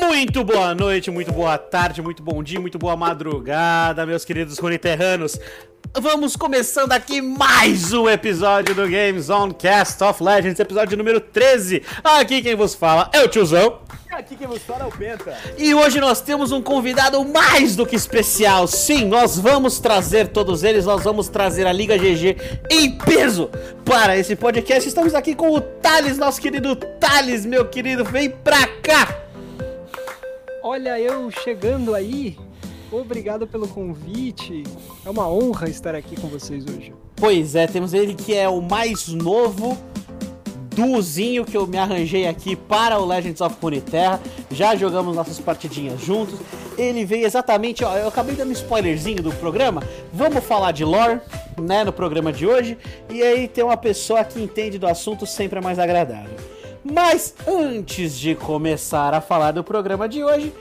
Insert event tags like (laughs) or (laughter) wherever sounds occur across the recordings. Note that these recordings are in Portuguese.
Muito boa noite, muito boa tarde, muito bom dia, muito boa madrugada, meus queridos runiterranos. Vamos começando aqui mais um episódio do Games on Cast of Legends, episódio número 13. Aqui quem vos fala é o tiozão. Aqui quem vos fala é o Penta. E hoje nós temos um convidado mais do que especial. Sim, nós vamos trazer todos eles, nós vamos trazer a Liga GG em peso para esse podcast. Estamos aqui com o Thales, nosso querido Thales, meu querido, vem pra cá. Olha eu chegando aí. Obrigado pelo convite. É uma honra estar aqui com vocês hoje. Pois é, temos ele que é o mais novo duozinho que eu me arranjei aqui para o Legends of Runeterra. Já jogamos nossas partidinhas juntos. Ele veio exatamente, ó, eu acabei dando um spoilerzinho do programa. Vamos falar de lore, né, no programa de hoje. E aí tem uma pessoa que entende do assunto sempre é mais agradável. Mas antes de começar a falar do programa de hoje,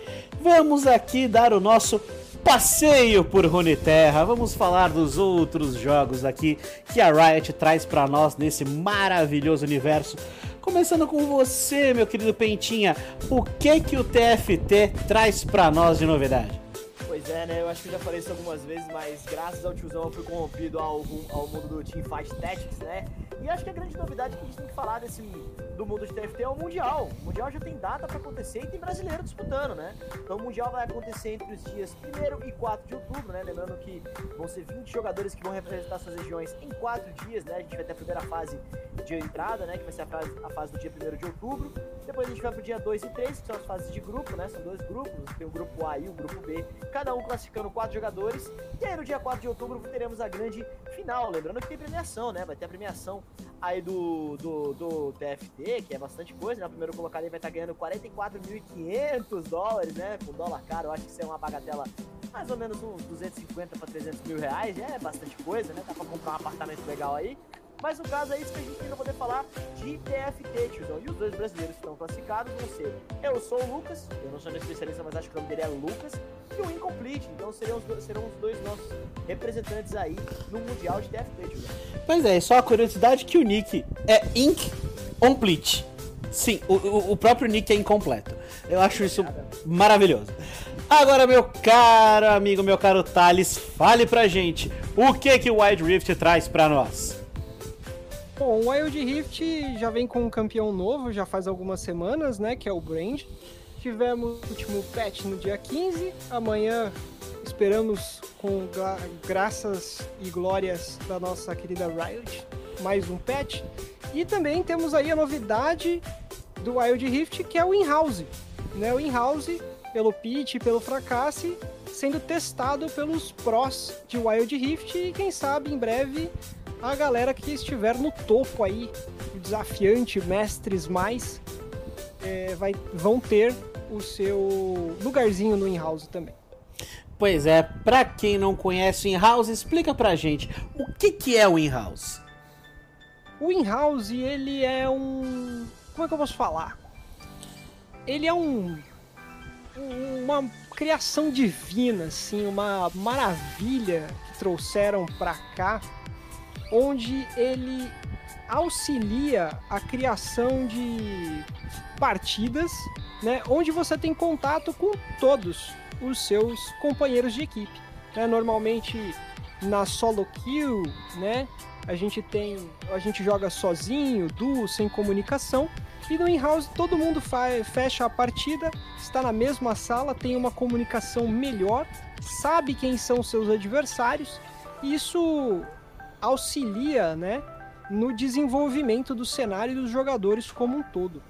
vamos aqui dar o nosso passeio por Runeterra. Vamos falar dos outros jogos aqui que a Riot traz para nós nesse maravilhoso universo. Começando com você, meu querido Pentinha, o que que o TFT traz para nós de novidade? Pois é, né? Eu acho que já falei isso algumas vezes, mas graças ao tiozão eu fui corrompido ao, ao mundo do Teamfight Tactics, né? E acho que a grande novidade que a gente tem que falar desse, do mundo de TFT é o Mundial. O Mundial já tem data para acontecer e tem brasileiro disputando, né? Então o Mundial vai acontecer entre os dias 1 e 4 de outubro, né? Lembrando que vão ser 20 jogadores que vão representar suas regiões em 4 dias, né? A gente vai ter a primeira fase de entrada, né? Que vai ser a fase, a fase do dia 1 de outubro. Depois a gente vai pro dia 2 e 3, que são as fases de grupo, né? São dois grupos, tem o grupo A e o grupo B, cada um classificando 4 jogadores. E aí no dia 4 de outubro teremos a grande final. Lembrando que tem premiação, né? Vai ter a premiação aí do, do, do TFT, que é bastante coisa, né? O primeiro colocado aí vai estar ganhando 44.500 dólares, né? Com dólar caro, eu acho que isso é uma bagatela mais ou menos uns 250 para 300 mil reais, é bastante coisa, né? Dá pra comprar um apartamento legal aí. Mas no caso é isso que a gente tem poder falar de TFT, tiozão. E os dois brasileiros que estão classificados vão ser Eu sou o Lucas, eu não sou um especialista, mas acho que o nome dele é Lucas, e o Incomplete. Então serão os, dois, serão os dois nossos representantes aí no Mundial de TFT, tiozão. Pois é, só a curiosidade que o nick é Incomplete. Sim, o, o próprio nick é incompleto. Eu acho isso maravilhoso. Agora, meu caro amigo, meu caro Thales, fale pra gente o que que o Wild Rift traz pra nós. Bom, o Wild Rift já vem com um campeão novo, já faz algumas semanas, né? Que é o Brand. Tivemos o último patch no dia 15. Amanhã esperamos, com gra graças e glórias da nossa querida Riot, mais um patch. E também temos aí a novidade do Wild Rift, que é o in-house. Né? O in-house, pelo pitch e pelo fracasse, sendo testado pelos prós de Wild Rift e quem sabe em breve a galera que estiver no topo aí, o desafiante, mestres mais, é, vai, vão ter o seu lugarzinho no in-house também. Pois é, pra quem não conhece o in-house, explica pra gente o que, que é o in-house. O in-house, ele é um. Como é que eu posso falar? Ele é um. Uma criação divina, assim, uma maravilha que trouxeram pra cá onde ele auxilia a criação de partidas, né, onde você tem contato com todos os seus companheiros de equipe. Né? Normalmente na solo kill, né, a gente tem, a gente joga sozinho, duo, sem comunicação. E no in-house todo mundo fecha a partida, está na mesma sala, tem uma comunicação melhor, sabe quem são seus adversários. Isso auxilia, né, no desenvolvimento do cenário e dos jogadores como um todo.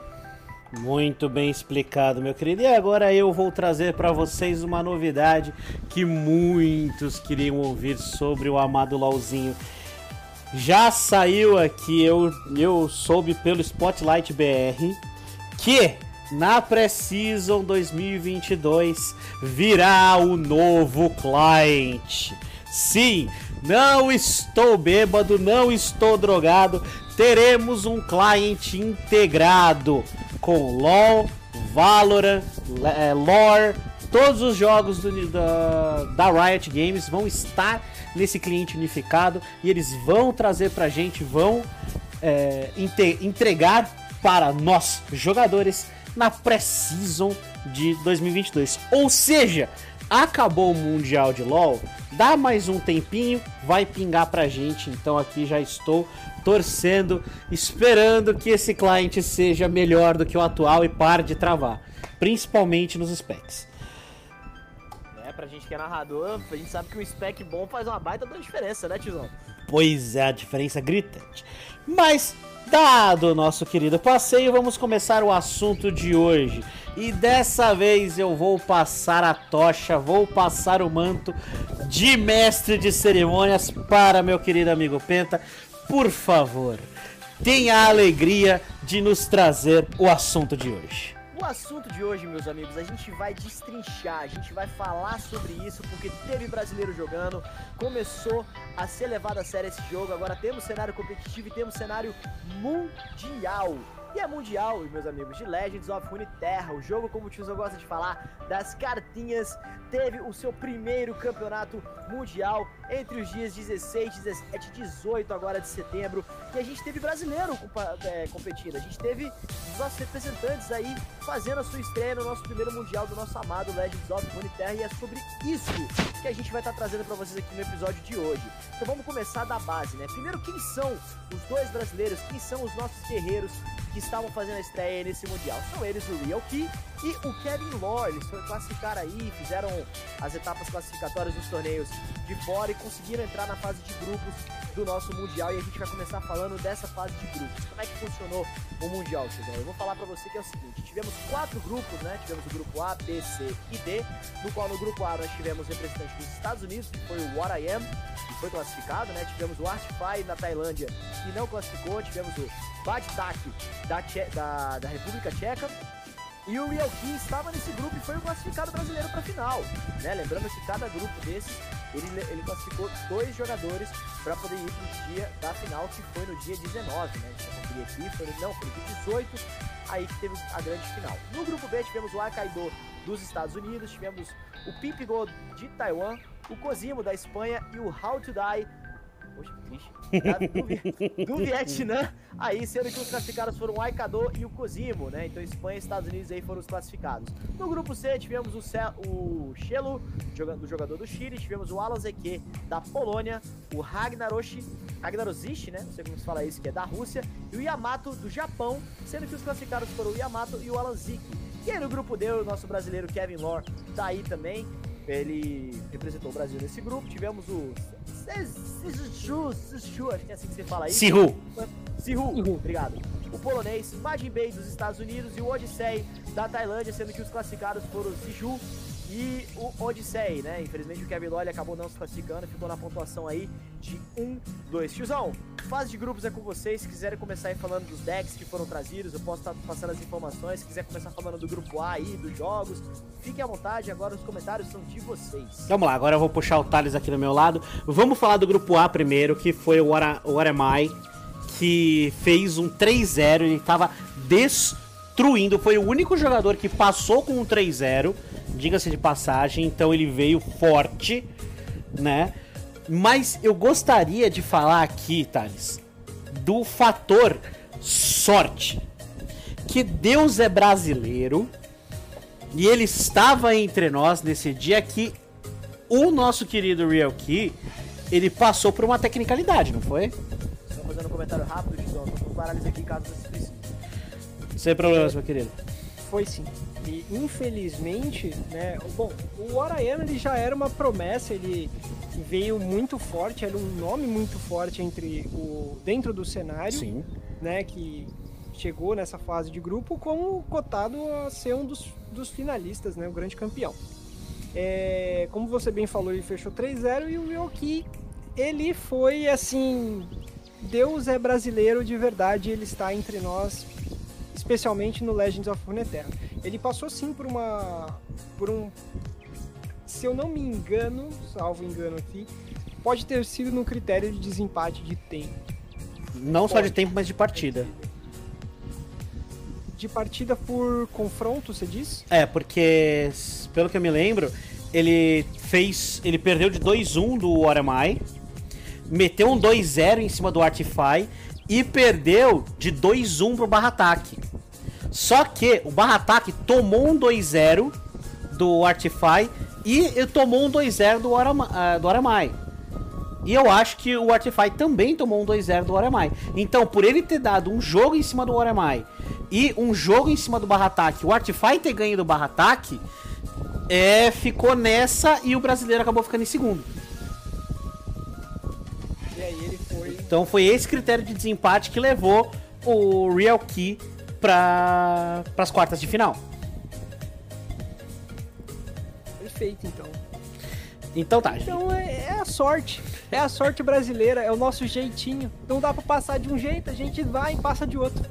Muito bem explicado, meu querido. E agora eu vou trazer para vocês uma novidade que muitos queriam ouvir sobre o amado LOLzinho. Já saiu aqui, eu, eu soube pelo Spotlight BR, que na Precision 2022 virá o novo client. Sim, não estou bêbado, não estou drogado. Teremos um cliente integrado com LoL, Valorant, é, Lore, todos os jogos do, da, da Riot Games vão estar nesse cliente unificado e eles vão trazer pra gente, vão é, entregar para nós jogadores na pré-season de 2022. Ou seja, acabou o Mundial de LoL, dá mais um tempinho, vai pingar pra gente. Então aqui já estou torcendo, esperando que esse cliente seja melhor do que o atual e pare de travar, principalmente nos specs. É, pra gente que é narrador, a gente sabe que um spec bom faz uma baita da diferença, né, tiozão? Pois é, a diferença gritante. Mas, dado o nosso querido passeio, vamos começar o assunto de hoje. E dessa vez eu vou passar a tocha, vou passar o manto de mestre de cerimônias para meu querido amigo Penta. Por favor, tenha a alegria de nos trazer o assunto de hoje. O assunto de hoje, meus amigos, a gente vai destrinchar, a gente vai falar sobre isso, porque teve brasileiro jogando, começou a ser levado a sério esse jogo, agora temos cenário competitivo e temos cenário mundial. E é mundial, meus amigos, de Legends of Runeterra, o jogo, como o Tiozão gosta de falar, das cartinhas, teve o seu primeiro campeonato mundial entre os dias 16, 17 e 18 agora de setembro. E a gente teve brasileiro é, competindo, a gente teve os nossos representantes aí fazendo a sua estreia no nosso primeiro mundial do nosso amado Legends of Runeterra. E é sobre isso que a gente vai estar trazendo para vocês aqui no episódio de hoje. Então vamos começar da base, né? Primeiro, quem são os dois brasileiros, quem são os nossos guerreiros que estavam fazendo a estreia nesse Mundial. São eles o Real Key e o Kevin Law. Eles foram classificar aí, fizeram as etapas classificatórias dos torneios de fora e conseguiram entrar na fase de grupos do nosso Mundial. E a gente vai começar falando dessa fase de grupos. Como é que funcionou o Mundial, Tizão? Eu vou falar para você que é o seguinte: tivemos quatro grupos, né? Tivemos o grupo A, B, C e D, no qual no grupo A nós tivemos representantes dos Estados Unidos, que foi o What I Am, que foi classificado, né? Tivemos o Artify na Tailândia, que não classificou, tivemos o Badtak da, da, da República Tcheca, e o Real Key estava nesse grupo e foi o classificado brasileiro para a final. Né? Lembrando que cada grupo desses, ele, ele classificou dois jogadores para poder ir para o dia da final, que foi no dia 19. Né? A gente conferir aqui, foi, não, foi no dia 18, aí que teve a grande final. No grupo B tivemos o Akaido dos Estados Unidos, tivemos o Pimp Gold de Taiwan, o Cosimo da Espanha e o How to Die Poxa, que do, do, Vietnã, aí sendo que os classificados foram o Aikado e o Cosimo, né? Então Espanha e Estados Unidos aí foram os classificados. No grupo C tivemos o, Ce o Shelo, do jogador do Chile, tivemos o Alan da Polônia, o Ragnaroshi, Ragnarosishi, né? Não sei como se fala isso, que é da Rússia, e o Yamato do Japão, sendo que os classificados foram o Yamato e o Alan. E aí no grupo D, o nosso brasileiro Kevin Lore tá aí também. Ele representou o Brasil nesse grupo. Tivemos o Sichu, Sichu, acho que é assim que você fala isso. Sihu. Sihu, obrigado. O polonês Majin Bay dos Estados Unidos e o Odyssey da Tailândia, sendo que os classificados foram o Sichu e o Odyssey, né? Infelizmente o Kevin Lolly acabou não se classificando, ficou na pontuação aí de 1, 2. Tiozão, fase de grupos é com vocês. Se quiserem começar aí falando dos decks que foram trazidos, eu posso estar passando as informações. Se quiser começar falando do grupo A aí, dos jogos, fiquem à vontade. Agora os comentários são de vocês. Vamos lá, agora eu vou puxar o Thales aqui do meu lado. Vamos falar do grupo A primeiro, que foi o Aremai, que fez um 3-0. Ele estava destruindo. Foi o único jogador que passou com um 3-0 diga-se de passagem, então ele veio forte, né? Mas eu gostaria de falar aqui, Thales, do fator sorte. Que Deus é brasileiro e ele estava entre nós nesse dia que o nosso querido Real Key, ele passou por uma tecnicalidade, não foi? Só fazendo um comentário rápido, Tizão, tô com parálise aqui caso você precise. Sem problemas, meu querido. Foi sim. E infelizmente, né, bom, o Arayama ele já era uma promessa, ele veio muito forte, era um nome muito forte entre o dentro do cenário, Sim. né, que chegou nessa fase de grupo como cotado a ser um dos, dos finalistas, né, o grande campeão. É, como você bem falou, ele fechou 3-0 e o Yoki, ele foi assim, Deus é brasileiro de verdade, ele está entre nós especialmente no Legends of Runeterra. Ele passou sim por uma por um se eu não me engano, salvo engano aqui, pode ter sido no critério de desempate de tempo. Não pode. só de tempo, mas de partida. De partida por confronto, você diz? É, porque pelo que eu me lembro, ele fez, ele perdeu de 2-1 do Oramai, meteu um 2-0 em cima do Artify e perdeu de 2-1 pro Barra Ataque. Só que o barra ataque tomou um 2-0 do Artify e tomou um 2-0 do, uh, do Aramai. E eu acho que o Artify também tomou um 2-0 do Aramai. Então, por ele ter dado um jogo em cima do Aramai e um jogo em cima do Barra Ataque, o Artify ter ganho do Barra Ataque, é, ficou nessa e o brasileiro acabou ficando em segundo. E aí ele foi. Então foi esse critério de desempate que levou o Real Key para as quartas de final. Perfeito, então. Então tá. Então é, é, a sorte. É a sorte brasileira, é o nosso jeitinho. Não dá pra passar de um jeito, a gente vai e passa de outro.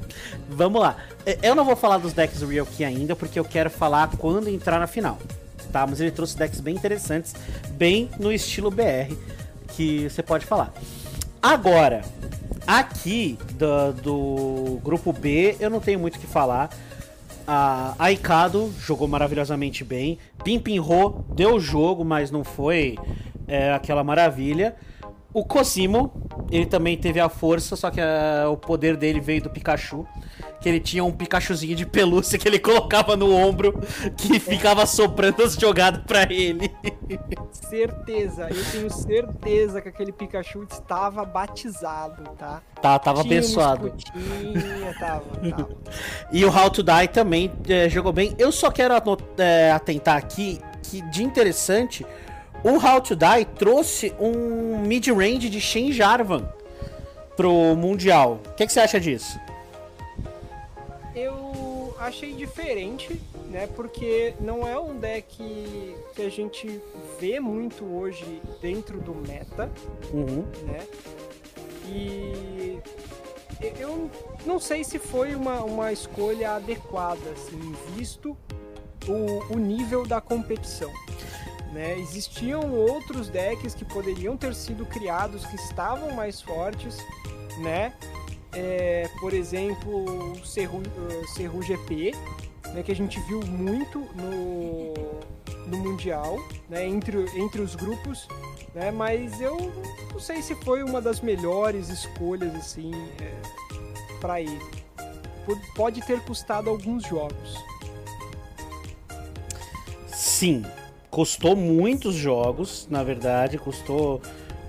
Vamos lá. É, eu não vou falar dos decks do Real Key ainda, porque eu quero falar quando entrar na final. Tá? Mas ele trouxe decks bem interessantes, bem no estilo BR, que você pode falar. Agora, aqui do, do grupo B, eu não tenho muito o que falar. A Aikado jogou maravilhosamente bem. Pimpin Ho deu jogo, mas não foi é, aquela maravilha. O Cosimo, ele também teve a força, só que a, o poder dele veio do Pikachu que ele tinha um Pikachuzinho de pelúcia que ele (laughs) colocava no ombro, que ficava soprando as jogadas pra ele. (laughs) Certeza, eu tenho certeza que aquele Pikachu estava batizado, tá? Tá, tava tinha abençoado. Tinha, tava, tava. e o How to Die também é, jogou bem. Eu só quero é, atentar aqui que de interessante, o How to Die trouxe um mid-range de Shen Jarvan pro Mundial. O que, que você acha disso? eu achei diferente, né? Porque não é um deck que a gente vê muito hoje dentro do meta, uhum. né? E eu não sei se foi uma, uma escolha adequada, assim, visto o, o nível da competição. Né? Existiam outros decks que poderiam ter sido criados que estavam mais fortes, né? é, por exemplo, o Cerru, uh, GP, né, que a gente viu muito no, no Mundial, né, entre, entre os grupos, né, mas eu não sei se foi uma das melhores escolhas assim é, para ele. Pode ter custado alguns jogos. Sim, custou muitos jogos, na verdade, custou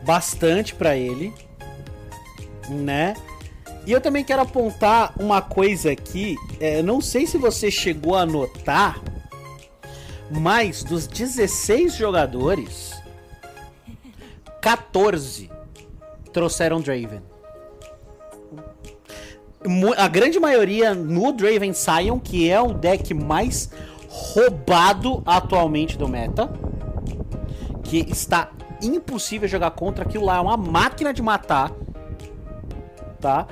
bastante para ele, né? E eu também quero apontar uma coisa aqui. É, não sei se você chegou a notar, mas dos 16 jogadores, 14 trouxeram Draven. A grande maioria no Draven Sion, que é o deck mais roubado atualmente do meta. Que está impossível jogar contra. Aquilo lá é uma máquina de matar. Tá?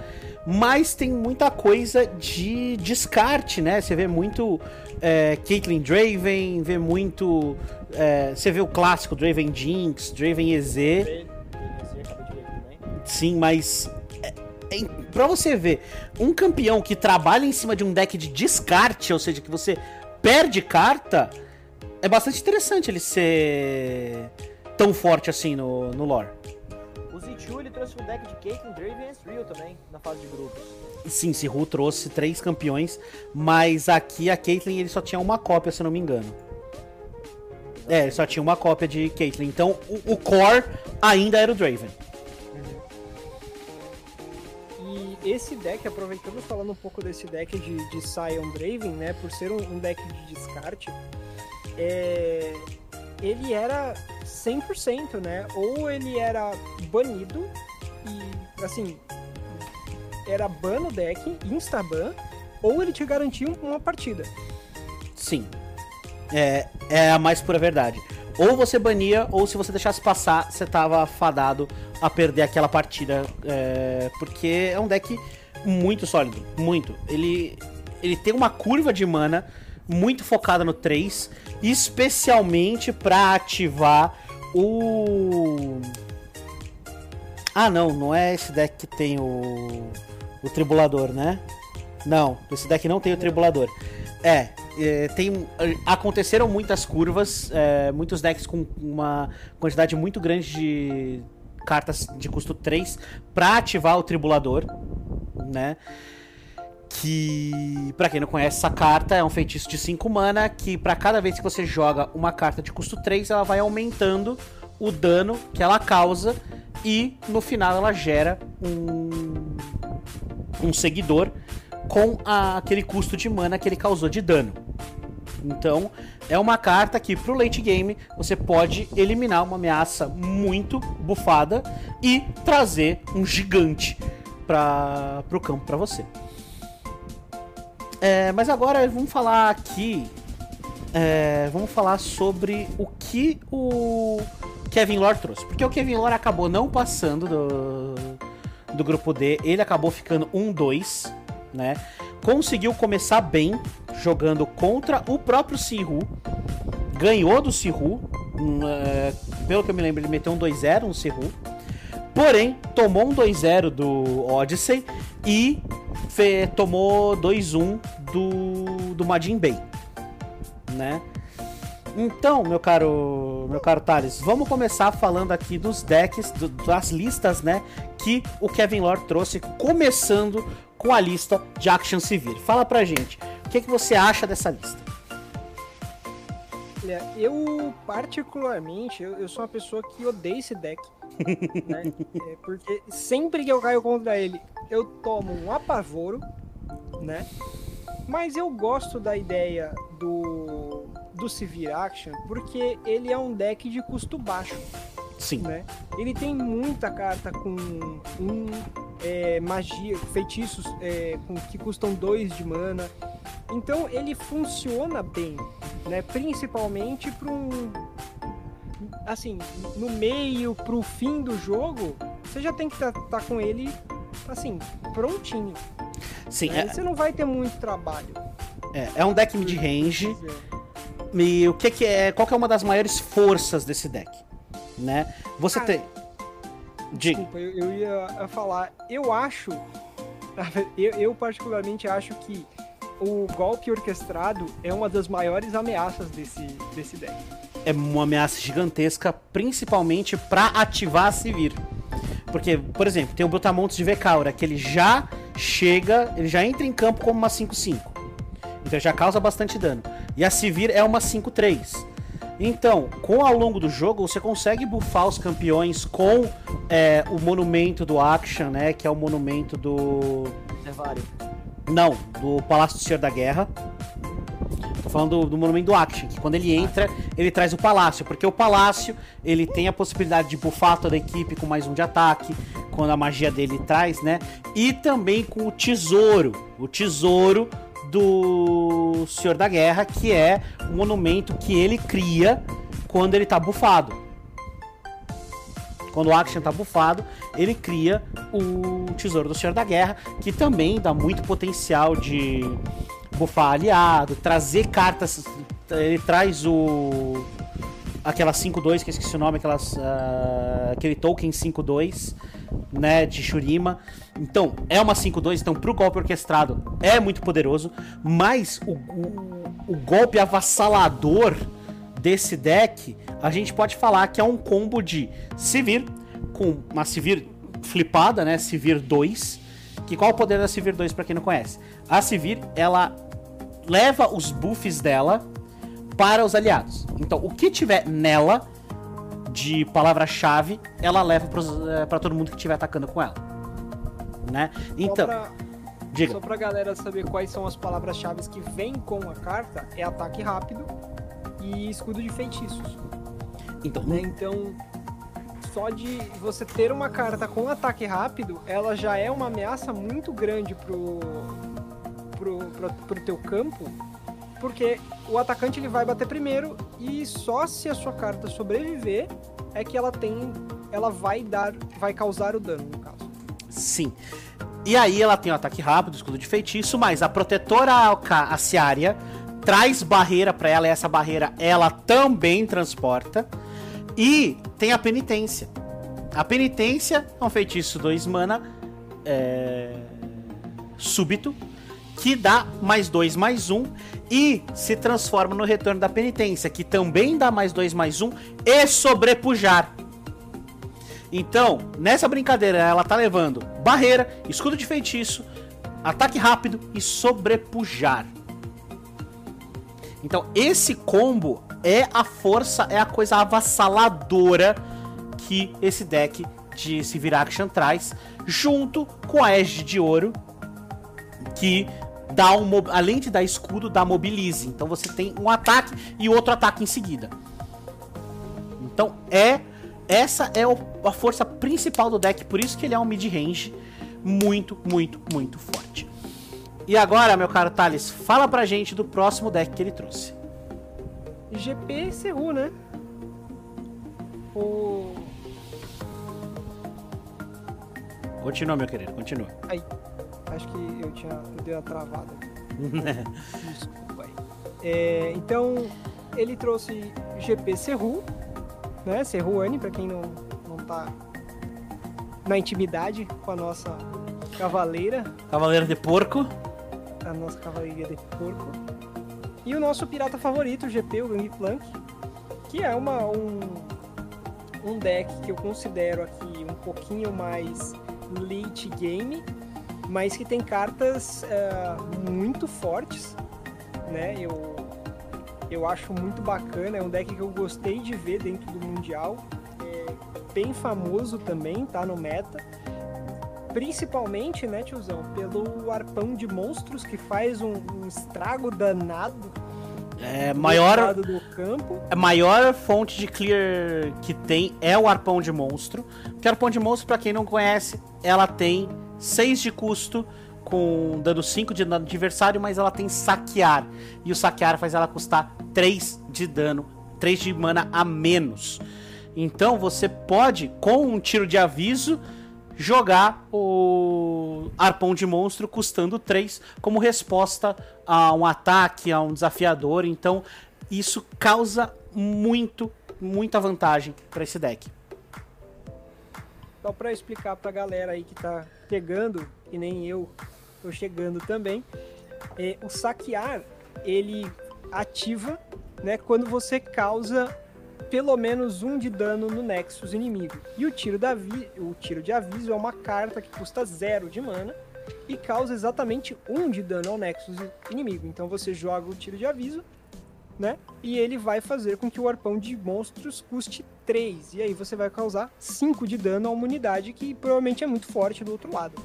mas tem muita coisa de descarte, né? Você vê muito é, Caitlyn Draven, vê muito. É, você vê o clássico Draven Jinx, Draven EZ. Sim, mas. É, é, pra você ver, um campeão que trabalha em cima de um deck de descarte, ou seja, que você perde carta, é bastante interessante ele ser tão forte assim no, no lore. Zichu ele trouxe um deck de Caitlyn, Draven e também na fase de grupos. Sim, Sihu trouxe três campeões, mas aqui a Caitlyn ele só tinha uma cópia, se não me engano. É, ele só tinha uma cópia de Caitlyn. Então o, o core ainda era o Draven. Esse deck, aproveitando falando um pouco desse deck de, de Sion Draven, né? Por ser um, um deck de descarte, é, ele era 100%, né? Ou ele era banido e, assim, era ban no deck, insta-ban, ou ele te garantia uma partida. Sim. É, é a mais pura verdade. Ou você bania, ou se você deixasse passar, você tava fadado a perder aquela partida. É, porque é um deck muito sólido. Muito. Ele, ele tem uma curva de mana muito focada no 3, especialmente para ativar o. Ah, não, não é esse deck que tem o. O Tribulador, né? Não, esse deck não tem o Tribulador. É, é tem. Aconteceram muitas curvas, é, muitos decks com uma quantidade muito grande de cartas de custo 3 para ativar o Tribulador, né? que, para quem não conhece essa carta, é um feitiço de 5 mana que para cada vez que você joga uma carta de custo 3, ela vai aumentando o dano que ela causa e no final ela gera um um seguidor com a, aquele custo de mana que ele causou de dano. Então, é uma carta que pro late game você pode eliminar uma ameaça muito bufada e trazer um gigante para pro campo para você. É, mas agora vamos falar aqui. É, vamos falar sobre o que o Kevin Lore trouxe. Porque o Kevin Lore acabou não passando do, do grupo D, ele acabou ficando 1-2, né? Conseguiu começar bem, jogando contra o próprio Sihu. Ganhou do Sihu. Um, é, pelo que eu me lembro, ele meteu um 2-0 no Sihu. Porém, tomou um 2-0 do Odyssey e fe, tomou 2-1 do, do Majin Bay, né? Então, meu caro, meu caro Thales, vamos começar falando aqui dos decks, do, das listas, né, que o Kevin Lore trouxe, começando com a lista de Action Civil. Fala pra gente, o que, que você acha dessa lista? Olha, eu particularmente, eu, eu sou uma pessoa que odeia esse deck. (laughs) né? É porque sempre que eu caio contra ele, eu tomo um apavoro, né? Mas eu gosto da ideia do, do Severe Action porque ele é um deck de custo baixo. Sim. Né? Ele tem muita carta com um, é, magia, feitiços é, com, que custam dois de mana. Então ele funciona bem, né? Principalmente para um assim, no meio, pro fim do jogo, você já tem que estar tá, tá com ele assim, prontinho. Sim, é... Você não vai ter muito trabalho. É, é um deck mid-range. E o que, que é. Qual que é uma das maiores forças desse deck? Né? Você tem. Desculpa, eu, eu ia falar. Eu acho. (laughs) Eu, eu, particularmente acho que o golpe orquestrado é uma das maiores ameaças desse, desse deck. É uma ameaça gigantesca, principalmente para ativar a Sivir. Porque, por exemplo, tem o Brutamontes de Vecaura, que ele já chega, ele já entra em campo como uma 5-5. Então já causa bastante dano. E a Sivir é uma 5-3. Então, com ao longo do jogo, você consegue buffar os campeões com é, o monumento do Action, né? Que é o monumento do. Servário. Não, do Palácio do Senhor da Guerra. Tô falando do, do monumento do Action, que quando ele entra, ele traz o palácio, porque o palácio ele tem a possibilidade de buffar toda a equipe com mais um de ataque, quando a magia dele traz, né? E também com o tesouro. O tesouro do Senhor da Guerra, que é o monumento que ele cria quando ele tá bufado. Quando o Action tá bufado, ele cria o Tesouro do Senhor da Guerra, que também dá muito potencial de bufar aliado, trazer cartas. Ele traz o. Aquela 5-2, que eu esqueci o nome, aquelas, uh, aquele token 5-2 né, de Shurima. Então, é uma 5-2, então pro golpe orquestrado é muito poderoso, mas o, o, o, golpe avassalador desse deck, a gente pode falar que é um combo de Sivir, com uma Sivir flipada, né, Sivir 2, que qual é o poder da Sivir 2 para quem não conhece? A Sivir, ela leva os buffs dela para os aliados. Então, o que tiver nela de palavra-chave, ela leva para é, todo mundo que estiver atacando com ela. Né? Então. Só pra, diga. Só pra galera saber quais são as palavras-chave que vêm com a carta, é ataque rápido e escudo de feitiços. Então. Né? Então, só de você ter uma carta com ataque rápido, ela já é uma ameaça muito grande pro, pro, pro, pro teu campo porque o atacante ele vai bater primeiro e só se a sua carta sobreviver é que ela tem, ela vai dar, vai causar o dano no caso. Sim. E aí ela tem o ataque rápido, escudo de feitiço, mas a protetora aciária traz barreira para ela e essa barreira ela também transporta. E tem a penitência. A penitência é um feitiço 2 mana é... súbito que dá mais 2 mais 1 um, e se transforma no retorno da penitência, que também dá mais 2 mais 1 um, e sobrepujar. Então, nessa brincadeira, ela tá levando barreira, escudo de feitiço, ataque rápido e sobrepujar. Então, esse combo é a força, é a coisa avassaladora que esse deck de Sivir Action traz, junto com a Edge de Ouro, que dá um além de dar escudo, dá mobilize. Então você tem um ataque e outro ataque em seguida. Então é essa é a força principal do deck, por isso que ele é um mid range muito, muito, muito forte. E agora, meu caro Thales, fala pra gente do próximo deck que ele trouxe. GP Seru, né? O... Continua, meu querido, continua. Aí, acho que eu tinha. Eu dei uma travada. (laughs) Desculpa aí. É, então, ele trouxe GP Serru, né? Serruane, pra quem não, não tá na intimidade com a nossa cavaleira. Cavaleira de porco a nossa cavalaria de porco. E o nosso pirata favorito, o GP, o Gangplank, que é uma, um, um deck que eu considero aqui um pouquinho mais late game, mas que tem cartas uh, muito fortes, né? Eu, eu acho muito bacana, é um deck que eu gostei de ver dentro do Mundial, é bem famoso também, tá no meta Principalmente, né, tiozão, pelo arpão de monstros que faz um, um estrago danado. É, maior do campo. A maior fonte de clear que tem é o arpão de monstro. Porque o arpão de monstro, para quem não conhece, ela tem 6 de custo com dano 5 de dano adversário, mas ela tem saquear. E o saquear faz ela custar 3 de dano, 3 de mana a menos. Então você pode, com um tiro de aviso, jogar o arpão de monstro custando 3 como resposta a um ataque, a um desafiador. Então, isso causa muito, muita vantagem para esse deck. Só para explicar para a galera aí que tá chegando, e nem eu tô chegando também, é, o saquear ele ativa né, quando você causa pelo menos um de dano no Nexus inimigo. E o tiro, da o tiro de aviso é uma carta que custa zero de mana e causa exatamente um de dano ao Nexus inimigo. Então você joga o tiro de aviso, né? E ele vai fazer com que o arpão de monstros custe 3. E aí você vai causar 5 de dano a uma unidade que provavelmente é muito forte do outro lado,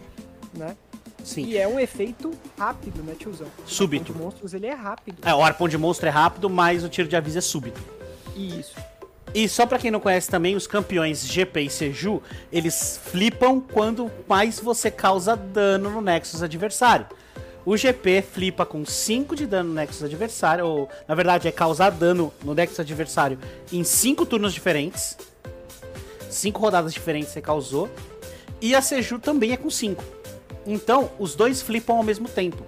né? Sim. E é um efeito rápido, né, tiozão? Súbito. O arpão de monstros, ele é rápido. É, o arpão de monstro é rápido, mas o tiro de aviso é súbito. Isso. E só para quem não conhece também, os campeões GP e Seju, eles flipam quando mais você causa dano no Nexus adversário. O GP flipa com 5 de dano no Nexus adversário, ou na verdade é causar dano no Nexus adversário em 5 turnos diferentes. 5 rodadas diferentes você causou. E a Seju também é com 5. Então, os dois flipam ao mesmo tempo.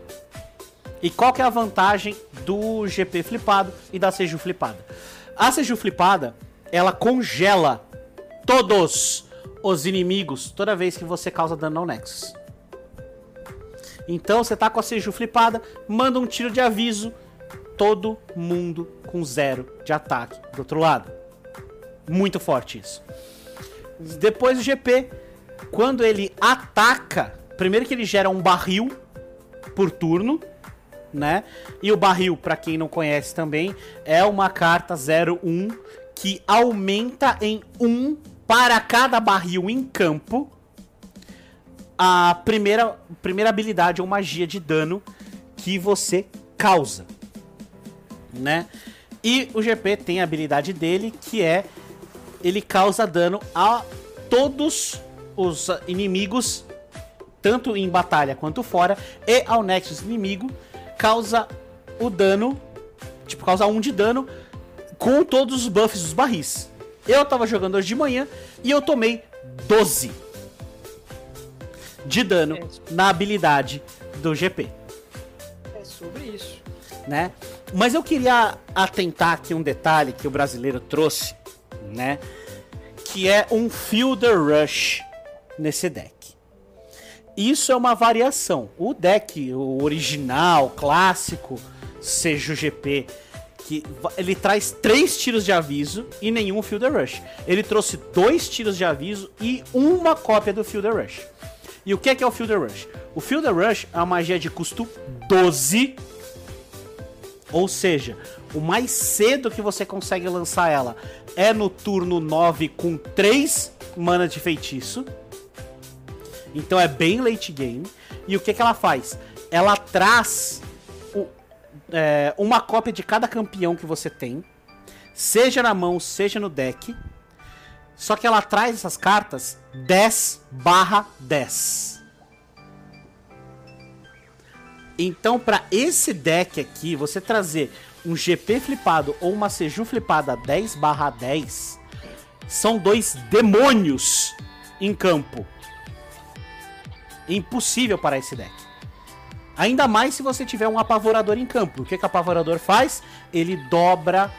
E qual que é a vantagem do GP flipado e da Seju flipada? A Seju flipada, ela congela todos os inimigos toda vez que você causa dano ao Nexus. Então você tá com a Seju flipada, manda um tiro de aviso, todo mundo com zero de ataque do outro lado. Muito forte isso. Depois do GP, quando ele ataca, primeiro que ele gera um barril por turno, né? E o barril, para quem não conhece também, é uma carta 01 que aumenta em 1 para cada barril em campo a primeira, primeira habilidade ou magia de dano que você causa, né? E o GP tem a habilidade dele que é ele causa dano a todos os inimigos, tanto em batalha quanto fora, e ao Nexus inimigo causa o dano, tipo, causa 1 um de dano com todos os buffs dos barris. Eu tava jogando hoje de manhã e eu tomei 12 de dano é. na habilidade do GP. É sobre isso. Né? Mas eu queria atentar aqui um detalhe que o brasileiro trouxe, né? Que é um Fielder Rush nesse deck. Isso é uma variação. O deck, o original, clássico, seja o GP, que ele traz três tiros de aviso e nenhum Fielder Rush. Ele trouxe dois tiros de aviso e uma cópia do Fielder Rush. E o que é, que é o Fielder Rush? O Field Rush é uma magia de custo 12. Ou seja, o mais cedo que você consegue lançar ela é no turno 9 com 3 mana de feitiço. Então é bem late game. E o que, que ela faz? Ela traz o, é, uma cópia de cada campeão que você tem, seja na mão, seja no deck. Só que ela traz essas cartas 10 barra 10. Então, para esse deck aqui, você trazer um GP flipado ou uma Seju flipada 10 barra 10, são dois demônios em campo. Impossível para esse deck. Ainda mais se você tiver um apavorador em campo. O que, que o apavorador faz? Ele dobra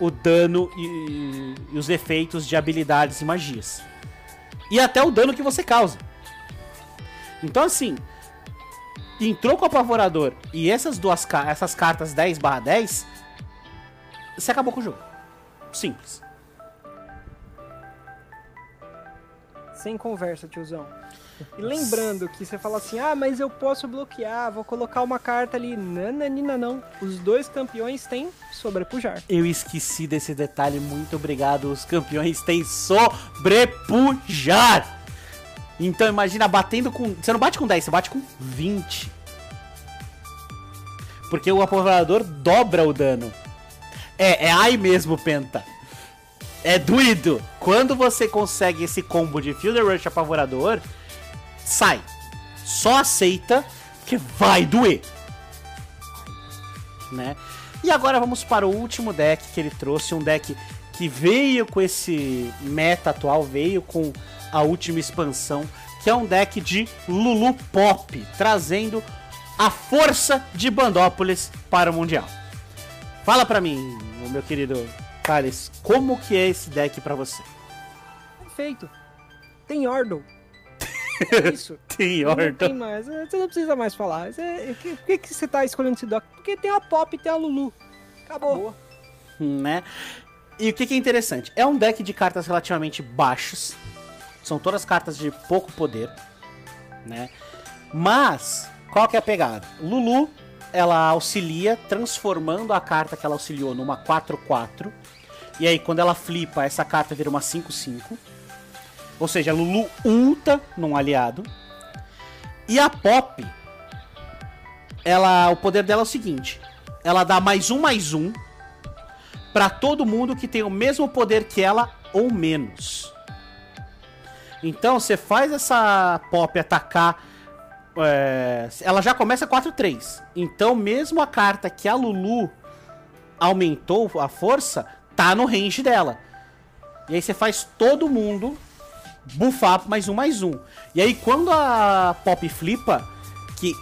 o dano e, e, os efeitos de habilidades e magias. E até o dano que você causa. Então, assim, entrou com o apavorador e essas duas essas cartas 10 barra 10, você acabou com o jogo. Simples. Sem conversa, tiozão. E lembrando que você fala assim, ah, mas eu posso bloquear, vou colocar uma carta ali. Nananina, não. Os dois campeões têm sobrepujar. Eu esqueci desse detalhe, muito obrigado. Os campeões têm sobrepujar. Então imagina batendo com. Você não bate com 10, você bate com 20. Porque o apavorador dobra o dano. É, é ai mesmo, Penta. É doído. Quando você consegue esse combo de Fielder Rush apavorador, sai. Só aceita que vai doer. Né? E agora vamos para o último deck que ele trouxe, um deck que veio com esse meta atual, veio com a última expansão, que é um deck de Lulu Pop, trazendo a força de Bandópolis para o Mundial. Fala para mim, meu querido Thales, como que é esse deck para você? Perfeito. Tem Ordle. Isso. (laughs) tem Ordle. Não tem mais. Você não precisa mais falar. Você, por que, que você tá escolhendo esse deck? Porque tem a Pop e tem a Lulu. Acabou. Acabou. Né? E o que, que é interessante? É um deck de cartas relativamente baixas. São todas cartas de pouco poder, né? Mas, qual que é a pegada? Lulu, ela auxilia transformando a carta que ela auxiliou numa 4-4. E aí, quando ela flipa, essa carta vira uma 5-5. Ou seja, Lulu ulta num aliado. E a Pop, ela, o poder dela é o seguinte: ela dá mais um, mais um para todo mundo que tem o mesmo poder que ela ou menos. Então você faz essa pop atacar. É, ela já começa 4-3. Então, mesmo a carta que a Lulu aumentou a força, tá no range dela. E aí você faz todo mundo buffar mais um, mais um. E aí quando a Pop flipa, que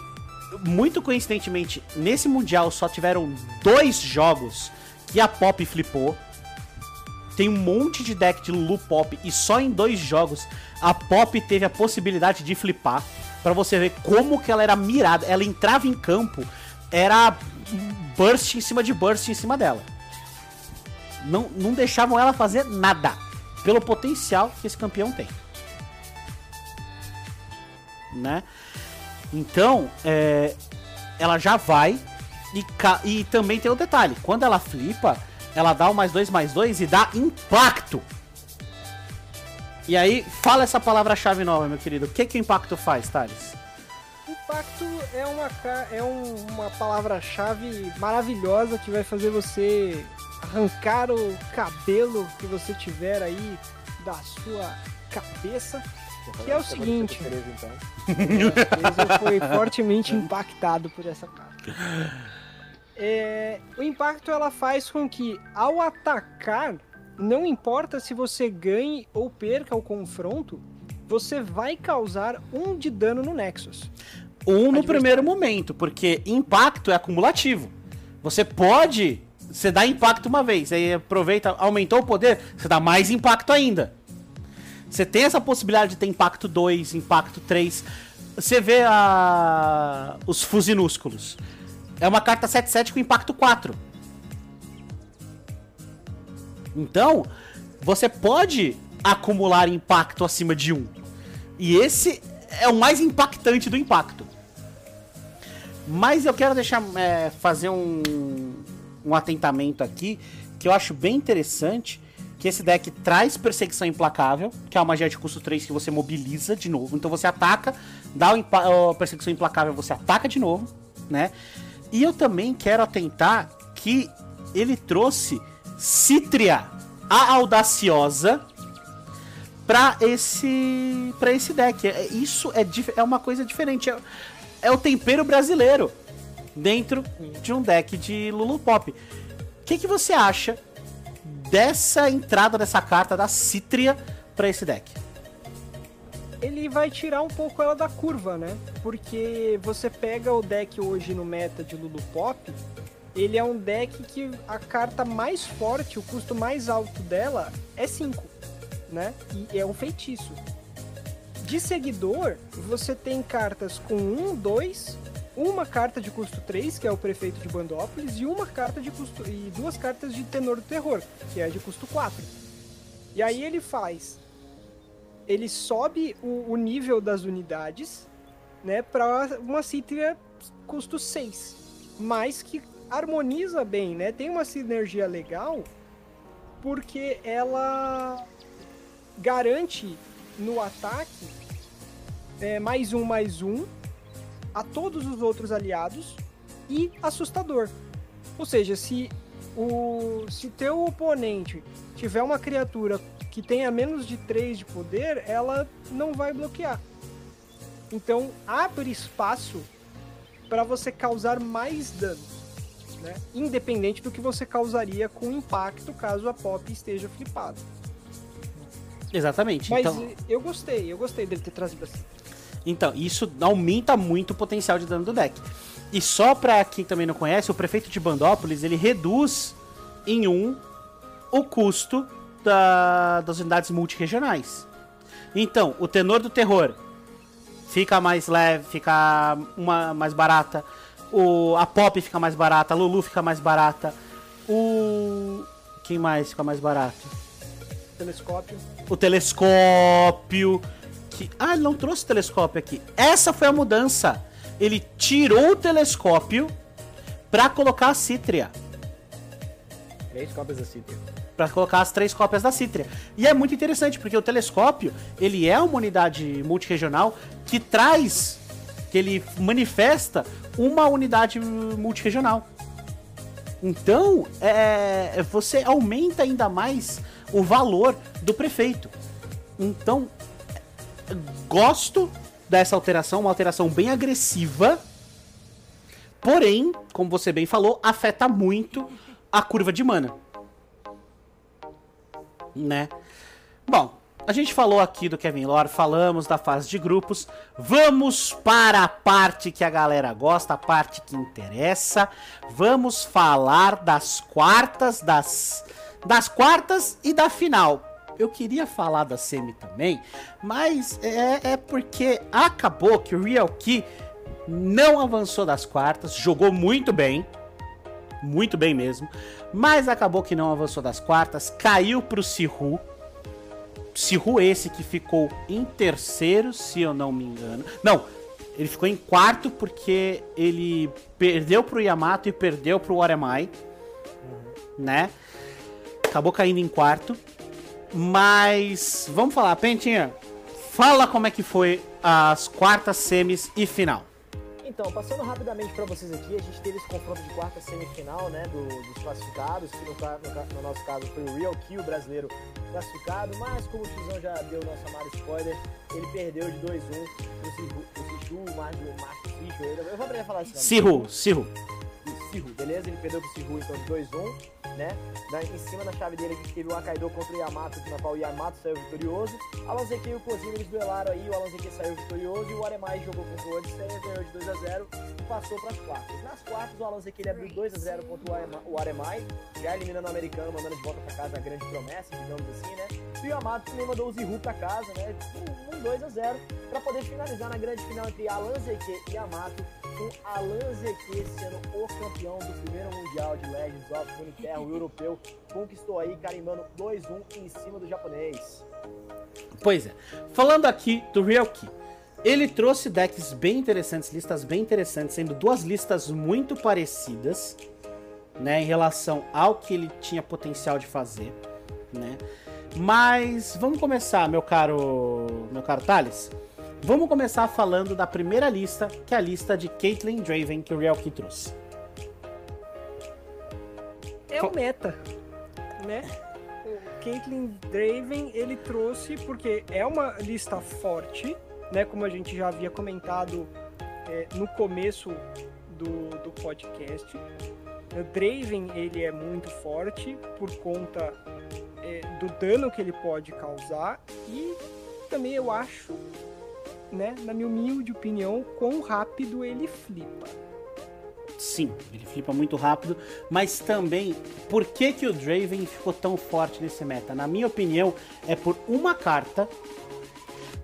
muito coincidentemente nesse Mundial só tiveram dois jogos que a Pop flipou. Tem um monte de deck de Lulu Pop e só em dois jogos a Pop teve a possibilidade de flipar. para você ver como que ela era mirada. Ela entrava em campo, era burst em cima de burst em cima dela. Não, não deixavam ela fazer nada. Pelo potencial que esse campeão tem. Né? Então, é, ela já vai e, e também tem o um detalhe: quando ela flipa, ela dá o mais dois mais dois e dá impacto. E aí, fala essa palavra-chave nova, meu querido. O que, que o impacto faz, Thales? Impacto é uma, é um, uma palavra-chave maravilhosa que vai fazer você arrancar o cabelo que você tiver aí da sua cabeça. Que é o seguinte. Então. Eu fui fortemente impactado por essa carta. É, o impacto ela faz com que, ao atacar, não importa se você ganhe ou perca o confronto, você vai causar um de dano no Nexus. Um no primeiro momento, porque impacto é acumulativo. Você pode. Você dá impacto uma vez, aí aproveita, aumentou o poder, você dá mais impacto ainda. Você tem essa possibilidade de ter impacto 2, impacto 3. Você vê a... os fusinúsculos. É uma carta 7-7 com impacto 4. Então, você pode acumular impacto acima de 1. E esse é o mais impactante do impacto. Mas eu quero deixar é, fazer um, um atentamento aqui que eu acho bem interessante. Que esse deck traz perseguição implacável, que é uma magia de custo 3 que você mobiliza de novo. Então você ataca, dá o, perseguição implacável, você ataca de novo, né? E eu também quero atentar que ele trouxe Cítria, a audaciosa, para esse para esse deck. É, isso é, é uma coisa diferente. É, é o tempero brasileiro dentro de um deck de Lulu Pop. O que, que você acha dessa entrada dessa carta da Cítria para esse deck? Ele vai tirar um pouco ela da curva, né? Porque você pega o deck hoje no meta de Lulu Pop, ele é um deck que a carta mais forte, o custo mais alto dela é 5, né? E é um feitiço. De seguidor, você tem cartas com 1, 2, uma carta de custo 3, que é o prefeito de Bandópolis, e uma carta de custo. e duas cartas de tenor do terror, que é de custo 4. E aí ele faz. Ele sobe o, o nível das unidades, né, para uma cítria custo 6. Mas que harmoniza bem, né? Tem uma sinergia legal, porque ela garante no ataque é, mais um, mais um a todos os outros aliados e assustador. Ou seja, se o se teu oponente tiver uma criatura que tenha menos de 3 de poder, ela não vai bloquear. Então abre espaço para você causar mais danos. Né? Independente do que você causaria com impacto caso a pop esteja flipada. Exatamente. Mas então... eu gostei, eu gostei dele ter trazido assim. Então, isso aumenta muito o potencial de dano do deck. E só pra quem também não conhece, o prefeito de Bandópolis, ele reduz em um o custo da, das unidades multiregionais. Então, o tenor do terror fica mais leve, fica uma mais barata. O, a Pop fica mais barata, a Lulu fica mais barata. O. Quem mais fica mais barato? Telescópio. O telescópio que. Ah, ele não trouxe o telescópio aqui. Essa foi a mudança. Ele tirou o telescópio pra colocar a Cítria. Três cópias da Cítria. Pra colocar as três cópias da Cítria. E é muito interessante, porque o telescópio, ele é uma unidade multiregional que traz, que ele manifesta uma unidade multiregional. Então, é, você aumenta ainda mais o valor do prefeito. Então, gosto dessa alteração, uma alteração bem agressiva. Porém, como você bem falou, afeta muito a curva de mana. Né? Bom, a gente falou aqui do Kevin Lore, falamos da fase de grupos. Vamos para a parte que a galera gosta, a parte que interessa. Vamos falar das quartas, das das quartas e da final eu queria falar da semi também, mas é, é porque acabou que o Real Key não avançou das quartas, jogou muito bem, muito bem mesmo, mas acabou que não avançou das quartas, caiu pro Sihu. Sihu esse que ficou em terceiro, se eu não me engano. Não, ele ficou em quarto porque ele perdeu pro Yamato e perdeu pro Oremai, né? Acabou caindo em quarto. Mas vamos falar, Pentinha. Fala como é que foi as quartas semis e final. Então, passando rapidamente para vocês aqui, a gente teve esse confronto de quarta semifinal, né, do, dos classificados, que no, no, no, nosso caso foi o Real Kill brasileiro classificado, mas como o Tizão já deu nosso amado spoiler, ele perdeu de 2-1 pro Sichu, o Sichu, eu vou aprender a falar assim. Sihu, Sihu. Sihu, beleza? Ele perdeu pro Sihu então de 2-1 né? Da, em cima da chave dele a gente teve o Akaido contra o Yamato, na qual o Yamato saiu vitorioso. Alan Zeki e o Kozino eles duelaram aí, o Alan saiu vitorioso e o Aremai jogou contra o Odisseia, ganhou de 2x0 e passou para as quartas. Nas quartas, o Alan ele abriu 2x0 contra o Aremai, já eliminando o americano, mandando de volta para casa a grande promessa, digamos assim, né? E o Yamato também mandou o Zihu para casa, né? Um 2x0 para poder finalizar na grande final entre Alan Zeki e Yamato com Alan Zeki sendo o campeão do primeiro Mundial de Legends of Runeterra, o (laughs) europeu, conquistou aí, carimbando 2-1 em cima do japonês. Pois é. Falando aqui do Real Key. Ele trouxe decks bem interessantes, listas bem interessantes, sendo duas listas muito parecidas, né, em relação ao que ele tinha potencial de fazer, né? Mas vamos começar, meu caro, meu caro Thales. Vamos começar falando da primeira lista, que é a lista de Caitlyn Draven que o Real Key trouxe. É o meta, né? O Caitlyn Draven ele trouxe porque é uma lista forte, né? Como a gente já havia comentado é, no começo do, do podcast. O Draven ele é muito forte por conta é, do dano que ele pode causar e também eu acho, né, na minha humilde opinião, quão rápido ele flipa. Sim, ele flipa muito rápido, mas também por que, que o Draven ficou tão forte nesse meta? Na minha opinião, é por uma carta,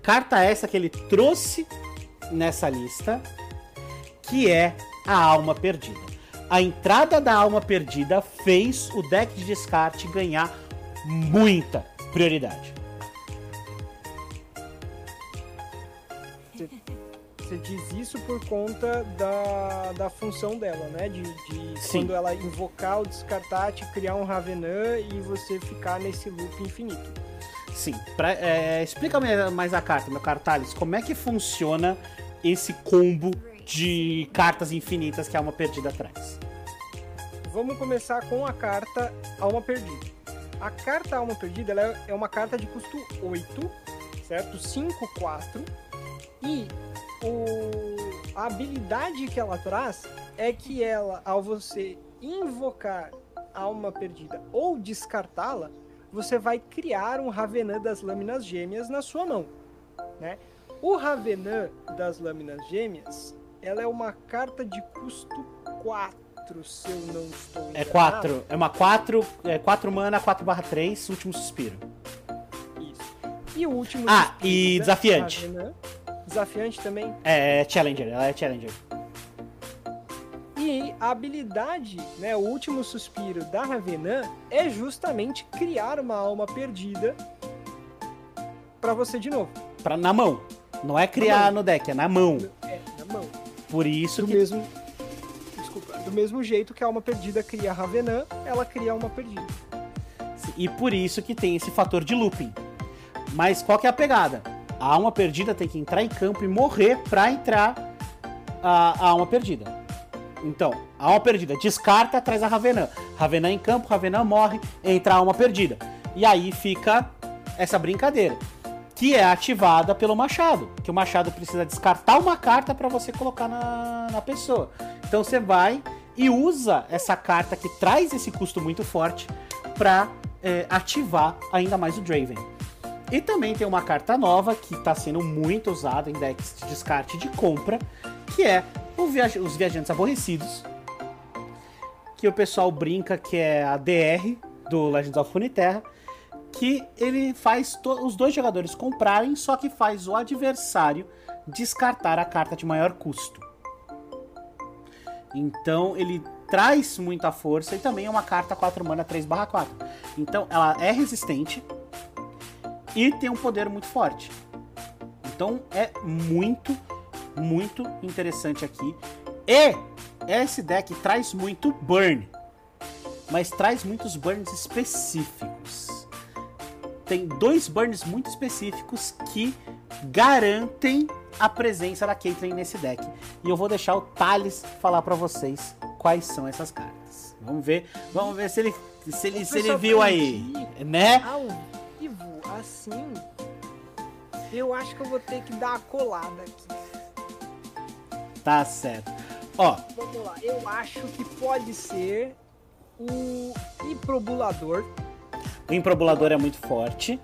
carta essa que ele trouxe nessa lista, que é a Alma Perdida. A entrada da Alma Perdida fez o deck de descarte ganhar muita prioridade. Você diz isso por conta da, da função dela, né? De, de quando ela invocar o descartate, criar um Ravenã e você ficar nesse loop infinito. Sim. Pra, é, explica mais a carta, meu caro Thales. Como é que funciona esse combo de cartas infinitas que a Alma Perdida traz? Vamos começar com a carta Alma Perdida. A carta Alma Perdida é uma carta de custo 8, certo? 5, 4. E o, a habilidade que ela traz é que ela, ao você invocar Alma Perdida ou descartá-la, você vai criar um Ravenã das Lâminas Gêmeas na sua mão. Né? O Ravenã das Lâminas Gêmeas ela é uma carta de custo 4 4, se eu não estou enganado. É 4. É uma 4, é 4 mana, 4 barra 3, último suspiro. Isso. E o último Ah, e desafiante. Desafiante também? É, é Challenger, ela é Challenger. E a habilidade, né, o último suspiro da Ravenã é justamente criar uma alma perdida para você de novo. Pra, na mão. Não é criar no deck, é na mão. É, na mão. Por isso Do que... mesmo do mesmo jeito que a alma perdida cria a Ravenã, ela cria uma perdida. E por isso que tem esse fator de looping. Mas qual que é a pegada? A alma perdida tem que entrar em campo e morrer pra entrar a, a alma perdida. Então, a alma perdida descarta, traz a Ravenã. Ravenã em campo, Ravenã morre, entra a alma perdida. E aí fica essa brincadeira. Que é ativada pelo machado. Que o machado precisa descartar uma carta para você colocar na, na pessoa. Então você vai e usa essa carta que traz esse custo muito forte para é, ativar ainda mais o Draven. E também tem uma carta nova que está sendo muito usada em decks de descarte de compra, que é os Viajantes Aborrecidos, que o pessoal brinca que é a DR do Legends of Runeterra, que ele faz os dois jogadores comprarem, só que faz o adversário descartar a carta de maior custo. Então ele traz muita força e também é uma carta 4 mana 3/4. Então ela é resistente e tem um poder muito forte. Então é muito, muito interessante aqui. E esse deck traz muito burn, mas traz muitos burns específicos. Tem dois burns muito específicos que garantem a presença da Caitlyn nesse deck. E eu vou deixar o Thales falar para vocês quais são essas cartas. Vamos ver, vamos ver se ele se ele, se ele viu aí, né? Assim, eu acho que eu vou ter que dar uma colada aqui. Tá certo. Ó, vamos lá. Eu acho que pode ser o improbulador. O improbulador é muito forte.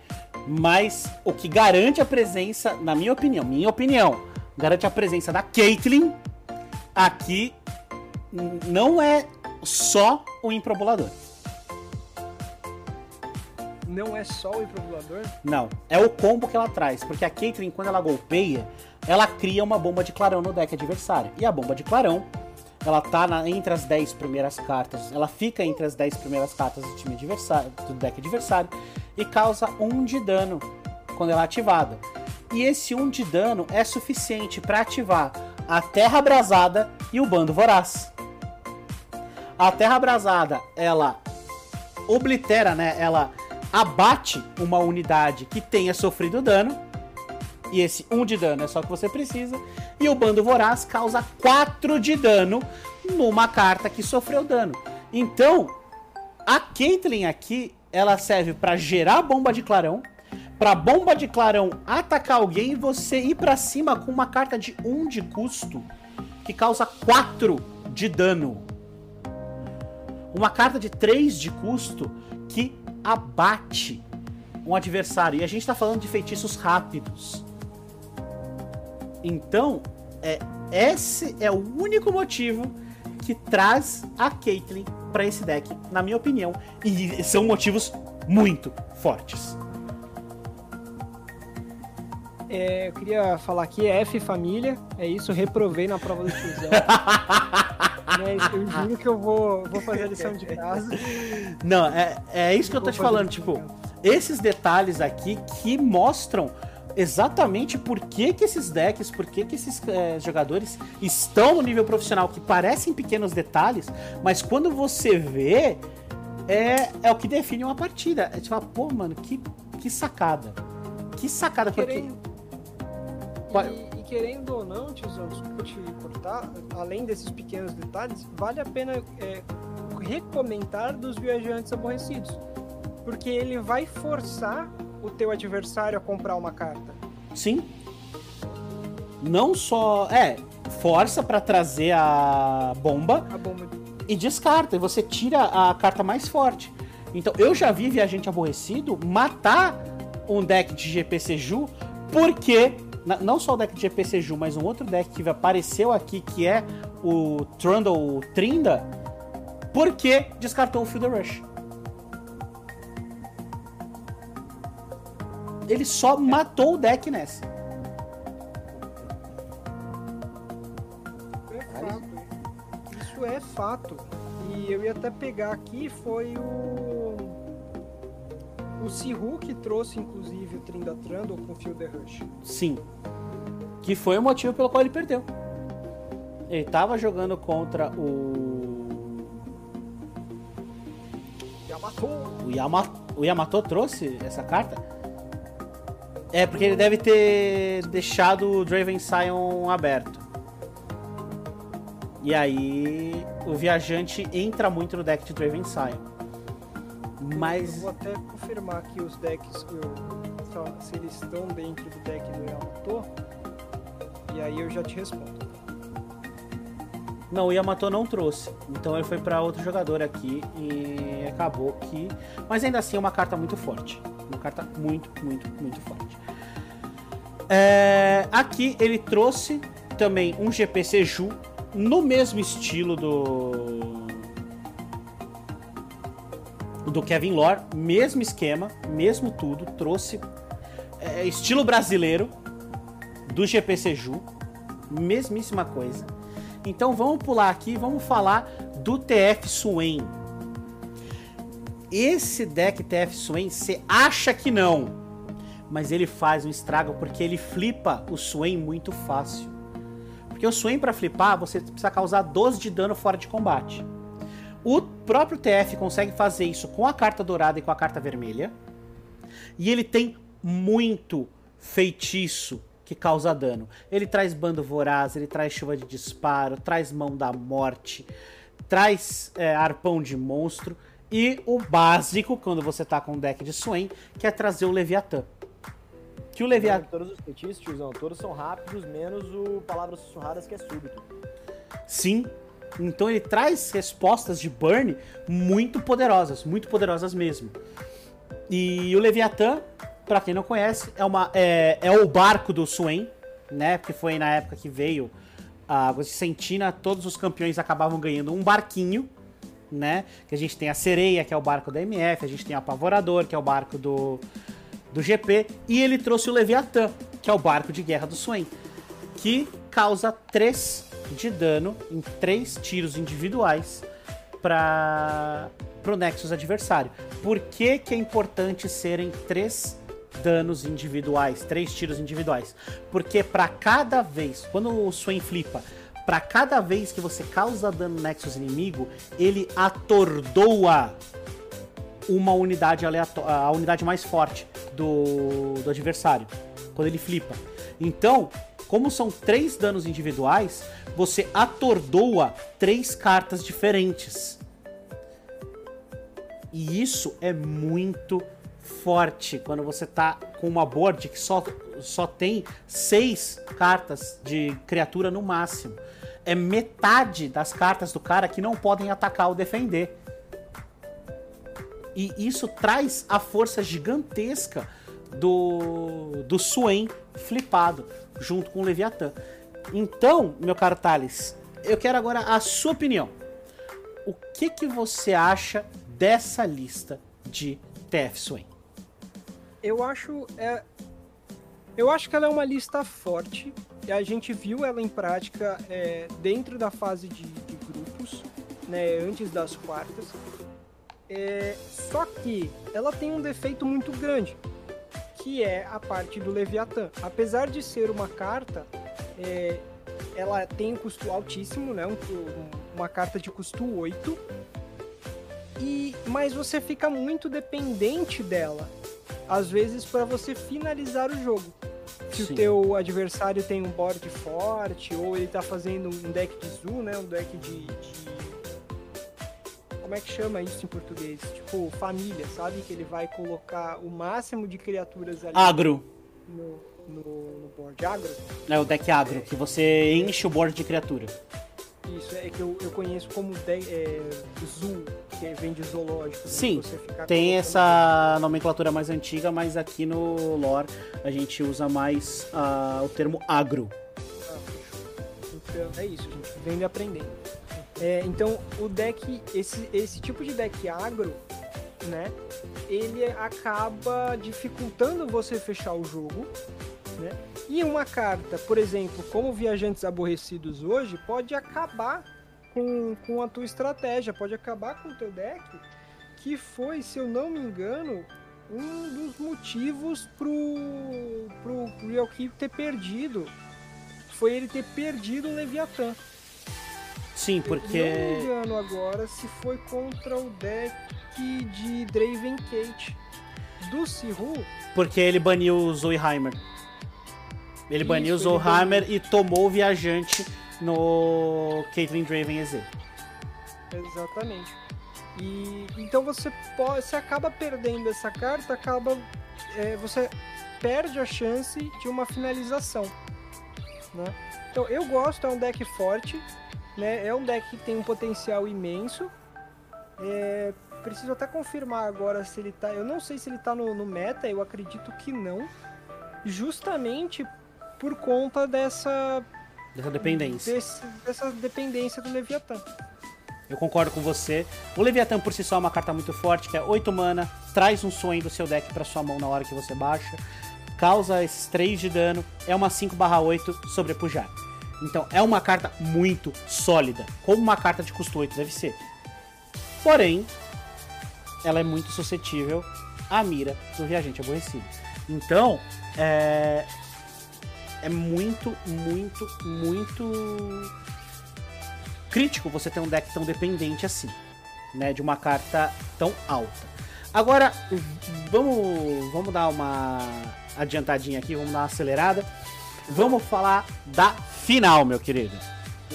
Mas o que garante a presença, na minha opinião, minha opinião, garante a presença da Caitlyn aqui não é só o improbulador. Não é só o improbulador? Não, é o combo que ela traz, porque a Caitlyn, quando ela golpeia, ela cria uma bomba de clarão no deck adversário. E a bomba de clarão, ela tá na, entre as 10 primeiras cartas, ela fica entre as 10 primeiras cartas do time adversário, do deck adversário, e causa 1 um de dano quando ela é ativada. E esse 1 de dano é suficiente para ativar a Terra Abrasada e o Bando Voraz. A Terra Abrasada, ela oblitera, né? Ela abate uma unidade que tenha sofrido dano. E esse 1 de dano é só que você precisa. E o Bando Voraz causa 4 de dano numa carta que sofreu dano. Então, a Caitlyn aqui, ela serve para gerar bomba de clarão, pra bomba de clarão atacar alguém e você ir para cima com uma carta de 1 de custo que causa 4 de dano. Uma carta de 3 de custo que abate um adversário. E a gente tá falando de feitiços rápidos. Então, é, esse é o único motivo que traz a Caitlyn para esse deck, na minha opinião. E são motivos muito fortes. É, eu queria falar aqui, F família, é isso, reprovei na prova do tiozão. (laughs) Mas eu juro que eu vou, vou fazer a lição de casa. Não, é, é isso que eu tô te falando, tipo, esses detalhes aqui que mostram exatamente por que, que esses decks, por que, que esses é, jogadores estão no nível profissional, que parecem pequenos detalhes, mas quando você vê, é, é o que define uma partida. É tipo, pô, mano, que, que sacada. Que sacada, porque. E, e, querendo ou não, tiozão, desculpa te cortar, além desses pequenos detalhes, vale a pena é, recomendar dos viajantes aborrecidos. Porque ele vai forçar o teu adversário a comprar uma carta. Sim. Não só. É, força para trazer a bomba, a bomba e descarta. E você tira a carta mais forte. Então eu já vi Viajante Aborrecido matar um deck de GP Seju porque não só o deck de GP Seju, mas um outro deck que apareceu aqui, que é o Trundle Trinda, porque descartou o Field Rush. Ele só matou o deck nessa. É fato. Isso é fato. E eu ia até pegar aqui, foi o. O Sihu que trouxe, inclusive, o Trinda Trundle com o Field Rush. Sim. Que foi o motivo pelo qual ele perdeu. Ele tava jogando contra o. Yamato. O Yamato, o Yamato trouxe essa carta? É, porque ele deve ter deixado o Draven Sion aberto. E aí o viajante entra muito no deck de Draven Sion. Mas. Eu vou até confirmar aqui os decks que eu, se eles estão dentro do deck do Yamato. E aí eu já te respondo. Não, o Yamato não trouxe. Então ele foi para outro jogador aqui e acabou que. Mas ainda assim é uma carta muito forte. Uma carta muito, muito, muito forte. É... Aqui ele trouxe também um GPC Ju no mesmo estilo do do Kevin Lore, mesmo esquema, mesmo tudo, trouxe é, estilo brasileiro do GP Ju, mesmíssima coisa. Então vamos pular aqui, vamos falar do TF Swain. Esse deck TF Swain, você acha que não, mas ele faz um estrago porque ele flipa o Swain muito fácil. Porque o Swain para flipar, você precisa causar 12 de dano fora de combate. O próprio TF consegue fazer isso com a carta dourada e com a carta vermelha. E ele tem muito feitiço que causa dano. Ele traz bando voraz, ele traz chuva de disparo, traz mão da morte, traz é, arpão de monstro. E o básico, quando você tá com um deck de Swain, que é trazer o Leviatã. Que o Leviatã. Todos os feitiços, tiozão, todos são rápidos, menos o Palavras Sussurradas, que é súbito. Sim, então ele traz respostas de burn muito poderosas, muito poderosas mesmo. E o Leviatã, para quem não conhece, é, uma, é, é o barco do Swain, né? Porque foi na época que veio a Águas de Sentina, todos os campeões acabavam ganhando um barquinho, né? Que a gente tem a Sereia, que é o barco da MF, a gente tem o Apavorador, que é o barco do, do GP, e ele trouxe o Leviatã, que é o barco de guerra do Swain, que causa 3 de dano em três tiros individuais para o Nexus adversário. Por que, que é importante serem três danos individuais, três tiros individuais. Porque para cada vez, quando o Swain flipa, para cada vez que você causa dano no Nexus inimigo, ele atordoa uma unidade aleatória, a unidade mais forte do, do adversário, quando ele flipa. Então, como são três danos individuais, você atordoa três cartas diferentes. E isso é muito forte quando você tá com uma board que só, só tem seis cartas de criatura no máximo. É metade das cartas do cara que não podem atacar ou defender. E isso traz a força gigantesca do, do Swain flipado, junto com o Leviatã. Então, meu caro Thales, eu quero agora a sua opinião. O que, que você acha dessa lista de TF Swain? Eu acho. É, eu acho que ela é uma lista forte. E a gente viu ela em prática é, dentro da fase de, de grupos, né, antes das quartas. É, só que ela tem um defeito muito grande, que é a parte do Leviatã. Apesar de ser uma carta, é, ela tem um custo altíssimo, né? Um, uma carta de custo 8. E, mas você fica muito dependente dela, às vezes para você finalizar o jogo. Se Sim. o teu adversário tem um board forte, ou ele tá fazendo um deck de Zoo, né? Um deck de, de como é que chama isso em português? Tipo, família, sabe? Que ele vai colocar o máximo de criaturas ali. Agro. No, no, no board. Agro? É o deck agro, é. que você enche o board de criatura. Isso, é que eu, eu conheço como de, é, Zoo, que vem de zoológico. Né? Sim, tem essa nomenclatura mais antiga, mas aqui no lore a gente usa mais uh, o termo agro. Ah, então é isso, gente. Vem aprendendo. É, então, o deck, esse, esse tipo de deck agro, né? Ele acaba dificultando você fechar o jogo, né? E uma carta, por exemplo, como Viajantes Aborrecidos hoje, pode acabar com, com a tua estratégia, pode acabar com o teu deck, que foi, se eu não me engano, um dos motivos pro, pro Real Keep ter perdido. Foi ele ter perdido o Leviathan. Sim, porque. Eu não me engano agora se foi contra o deck de Draven Kate do Siru. Porque ele baniu o Zoeheimer. Ele Isso, baniu o Zoeheimer e tomou o viajante no Caitlyn Draven EZ. Exatamente. E então você pode, você acaba perdendo essa carta, acaba é, você perde a chance de uma finalização, né? Então eu gosto, é um deck forte, né? É um deck que tem um potencial imenso. É, preciso até confirmar agora se ele tá. Eu não sei se ele tá no, no meta, eu acredito que não. Justamente por conta dessa. Dessa dependência. Desse, dessa dependência do Leviatã. Eu concordo com você. O Leviatã por si só é uma carta muito forte, que é 8 mana, traz um sonho do seu deck para sua mão na hora que você baixa, causa esses 3 de dano, é uma 5/8 sobrepujar. Então é uma carta muito sólida, como uma carta de custo 8 deve ser. Porém, ela é muito suscetível à mira do viajante aborrecido. Então, é, é muito, muito, muito crítico você ter um deck tão dependente assim, né, de uma carta tão alta. Agora, vamos, vamos dar uma adiantadinha aqui, vamos dar uma acelerada. Vamos falar da final, meu querido.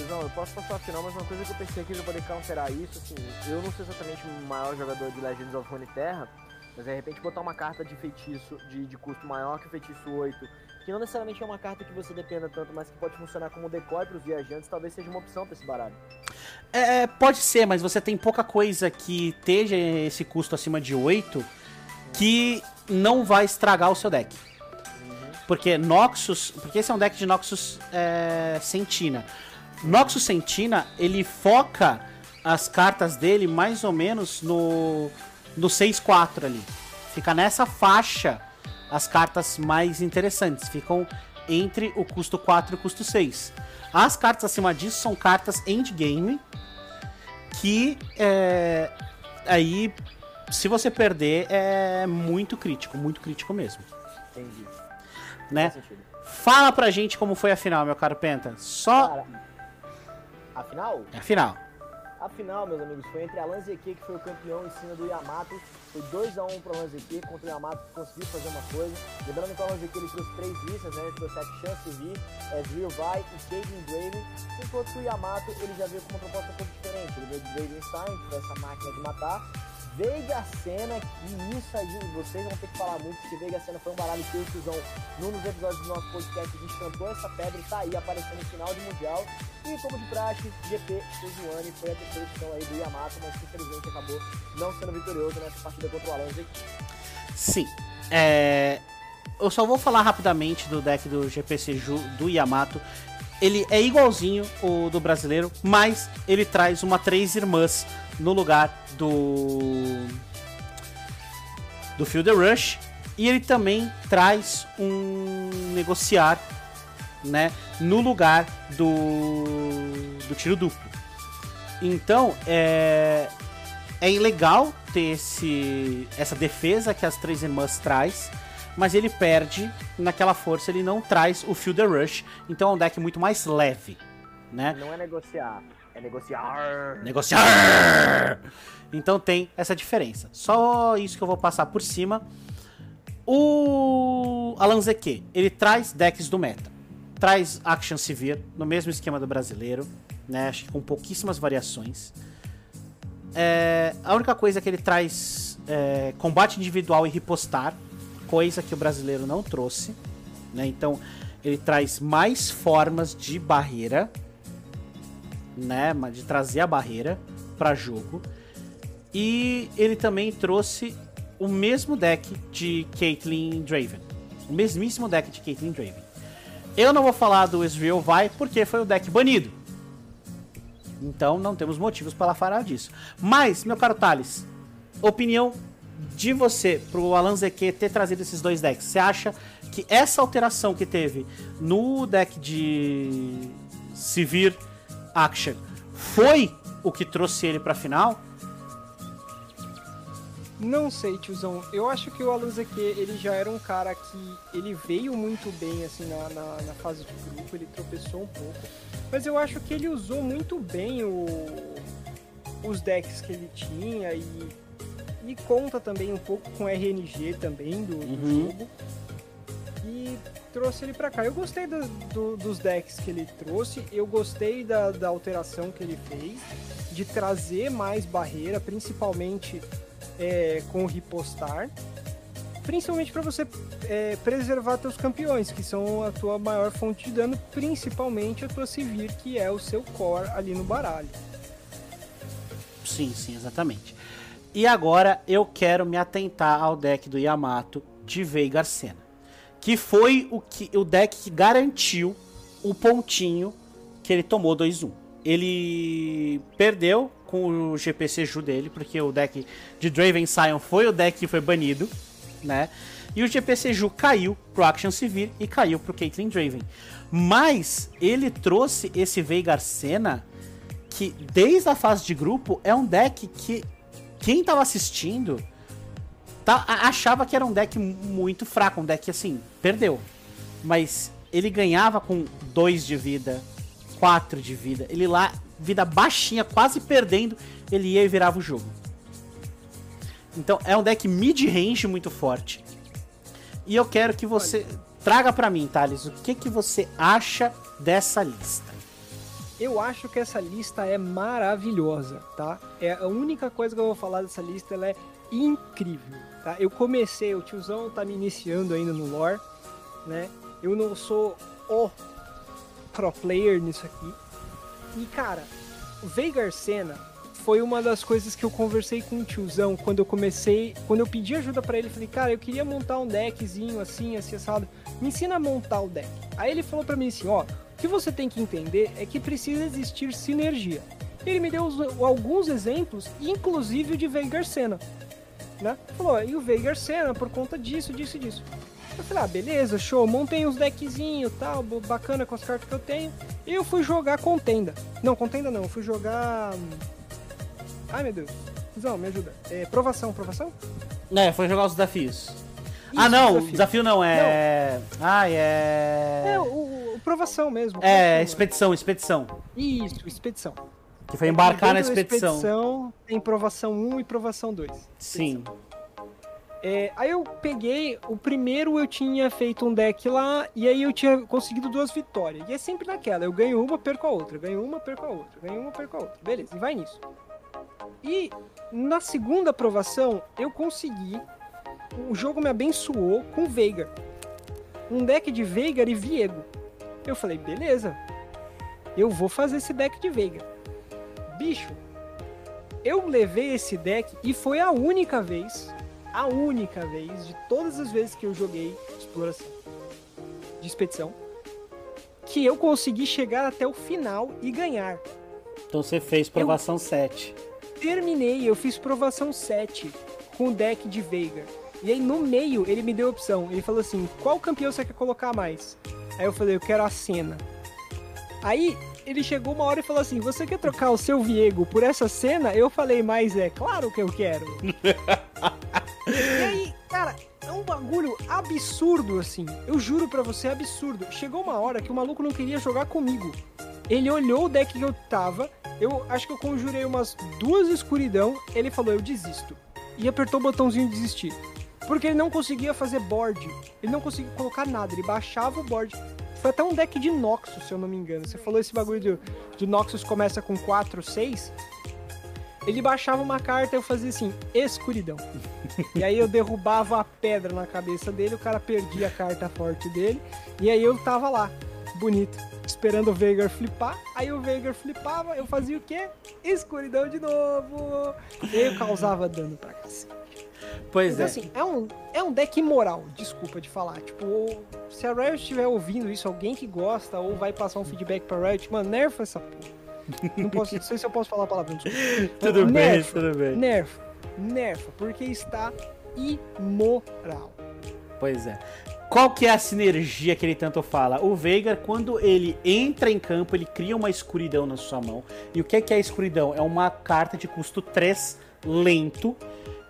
Não, eu posso passar a final, mas uma coisa que eu pensei aqui pra poder counterar isso, assim, eu não sou exatamente o maior jogador de Legends of Runeterra, mas de repente botar uma carta de feitiço de, de custo maior que o feitiço 8, que não necessariamente é uma carta que você dependa tanto, mas que pode funcionar como decoy para os viajantes, talvez seja uma opção para esse baralho. É, pode ser, mas você tem pouca coisa que esteja esse custo acima de 8 que não vai estragar o seu deck. Porque Noxus. Porque esse é um deck de Noxus é, Sentina. Noxus Sentina, ele foca as cartas dele mais ou menos no, no 6-4 ali. Fica nessa faixa as cartas mais interessantes. Ficam entre o custo 4 e o custo 6. As cartas acima disso são cartas endgame que é, aí se você perder é muito crítico, muito crítico mesmo. Entendi. Né? Fala pra gente como foi a final, meu caro Penta. Só Cara, afinal, a final. a final, meus amigos, foi entre Alan Zeki, que foi o campeão em cima do Yamato. Foi 2x1 pro Alan Zeki contra o Yamato, que conseguiu fazer uma coisa. Lembrando que o Zeki ele trouxe três listas, né? Ele trouxe a Chance vir, é, Drill Vai e Caitlyn Draven. Enquanto que o Yamato ele já veio com uma proposta um pouco diferente. Ele veio de Dravenstein, que foi essa máquina de matar. Veiga Sena, que isso aí vocês vão ter que falar muito, porque Veiga Sena foi um baralho que Tizão, num dos episódios do nosso podcast, a gente cantou essa pedra e tá aí aparecendo no final de Mundial. E como de praxe, GP Sejuani foi a terceira opção aí do Yamato, mas infelizmente acabou não sendo vitorioso nessa partida contra o Alonso. Sim. É, Eu só vou falar rapidamente do deck do GPC do Yamato. Ele é igualzinho o do brasileiro, mas ele traz uma três irmãs no lugar do do Field Rush e ele também traz um negociar, né, no lugar do do tiro duplo. Então, é é legal ter esse essa defesa que as três irmãs traz, mas ele perde naquela força, ele não traz o Field Rush, então é um deck muito mais leve, né? Não é negociar, é negociar. Negociar! Então tem essa diferença. Só isso que eu vou passar por cima. O Alan Zeke, ele traz decks do meta. Traz Action Severe, no mesmo esquema do brasileiro, né? Acho que com pouquíssimas variações. É, a única coisa que ele traz é combate individual e ripostar, coisa que o brasileiro não trouxe. Né? Então ele traz mais formas de barreira, né? De trazer a barreira para jogo. E ele também trouxe o mesmo deck de Caitlyn Draven. O mesmíssimo deck de Caitlyn Draven. Eu não vou falar do Ezreal Vai porque foi o deck banido. Então não temos motivos para falar disso. Mas, meu caro Thales, opinião de você pro Alan ZQ ter trazido esses dois decks. Você acha que essa alteração que teve no deck de Sivir Action foi o que trouxe ele pra final? Não sei, tiozão. Eu acho que o ZQ, ele já era um cara que ele veio muito bem assim na, na, na fase de grupo, ele tropeçou um pouco. Mas eu acho que ele usou muito bem o, os decks que ele tinha e, e conta também um pouco com RNG também do, do Uhum. jogo. E trouxe ele pra cá. Eu gostei do- do- dos decks que ele trouxe, eu gostei da, da alteração que ele fez, de trazer mais barreira, principalmente é, com o ripostar. Principalmente para você é, preservar teus campeões, que são a tua maior fonte de dano, principalmente a tua Sivir, que é o seu core ali no baralho. Sim, sim, exatamente. E agora eu quero me atentar ao deck do Yamato de Veigar Sena. Que foi o, que, o deck que garantiu o pontinho que ele tomou 2-1. Ele perdeu com o GPC Ju dele, porque o deck de Draven Sion foi o deck que foi banido, né? E o GPC Ju caiu pro Action Civil e caiu pro Caitlyn Draven. Mas ele trouxe esse Veigar Sena que desde a fase de grupo é um deck que quem tava assistindo tá, achava que era um deck muito fraco, um deck assim, perdeu. Mas ele ganhava com 2 de vida, 4 de vida. Ele lá, vida baixinha, quase perdendo, ele ia e virava o jogo. Então é um deck mid-range muito forte. E eu quero que você traga pra mim, Thales, o que, que você acha dessa lista? Eu acho que essa lista é maravilhosa, tá? É a única coisa que eu vou falar dessa lista, ela é incrível, tá? Eu comecei, o tiozão tá me iniciando ainda no lore, né? Eu não sou o pro player nisso aqui. E cara, Veigar Sena foi uma das coisas que eu conversei com o tiozão quando eu comecei, quando eu pedi ajuda pra ele, falei, cara, eu queria montar um deckzinho assim, assim, assado. Me ensina a montar o deck. Aí ele falou pra mim assim, ó, o que você tem que entender é que precisa existir sinergia. Ele me deu alguns exemplos, inclusive de Veigar Sena. Né? Falou, e o Veigar Sena por conta disso, disso e disso. Eu falei, ah, beleza, show, montei uns deckzinhos tal, bacana com as cartas que eu tenho. E eu fui jogar contenda. Não, contenda não, fui jogar. hum, Ai meu Deus. Não, me ajuda. É, provação, provação? É, foi jogar os desafios. Ah, não, desafio. desafio, não, é. Ah, é. É, o, o provação mesmo. É, expedição, expedição. Isso, expedição. Que foi embarcar na expedição. expedição tem provação 1 e provação 2. Sim. É, aí eu peguei, o primeiro eu tinha feito um deck lá, e aí eu tinha conseguido duas vitórias. E é sempre naquela, eu ganho uma, perco a outra, ganho uma, perco a outra, ganho uma, perco a outra. Beleza, e vai nisso. E na segunda aprovação, eu consegui, o jogo me abençoou com Veigar. Um deck de Veigar e Viego. Eu falei, beleza, eu vou fazer esse deck de Veigar. Bicho, eu levei esse deck e foi a única vez, a única vez de todas as vezes que eu joguei exploração de expedição, que eu consegui chegar até o final e ganhar. Então você fez provação 7. Terminei, eu fiz provação 7 com o deck de Veigar. E aí no meio ele me deu a opção. Ele falou assim: qual campeão você quer colocar mais? Aí eu falei, eu quero a cena. Aí ele chegou uma hora e falou assim: Você quer trocar o seu Viego por essa cena? Eu falei, mas é claro que eu quero. (laughs) e aí, cara, é um bagulho absurdo assim. Eu juro pra você, é absurdo. Chegou uma hora que o maluco não queria jogar comigo. Ele olhou o deck que eu tava. Eu acho que eu conjurei umas duas escuridão. Ele falou, eu desisto. E apertou o botãozinho de desistir. Porque ele não conseguia fazer board. Ele não conseguia colocar nada. Ele baixava o board. Foi até um deck de Noxus, se eu não me engano. Você falou esse bagulho de, Noxus começa com 4, 6. Ele baixava uma carta e eu fazia assim, escuridão. e aí eu derrubava a pedra na cabeça dele, o cara perdia a carta forte dele. E aí eu tava lá, bonito, esperando o Veigar flipar. Aí o Veigar flipava, eu fazia o quê? Escuridão de novo. E eu causava dano pra cacete. Pois Mas é. assim, é um, é um deck imoral, desculpa de falar. Tipo, se a Riot estiver ouvindo isso, alguém que gosta ou vai passar um feedback pra Riot, mano, nerfa essa porra. Não, posso, não sei se eu posso falar a palavra, desculpa. (laughs) Tudo bem, nerfa, tudo bem. Nerfa, nerfa, porque está imoral. Pois é. Qual que é a sinergia que ele tanto fala? O Veigar, quando ele entra em campo, ele cria uma escuridão na sua mão. E o que é, que é a escuridão? É uma carta de custo 3 lento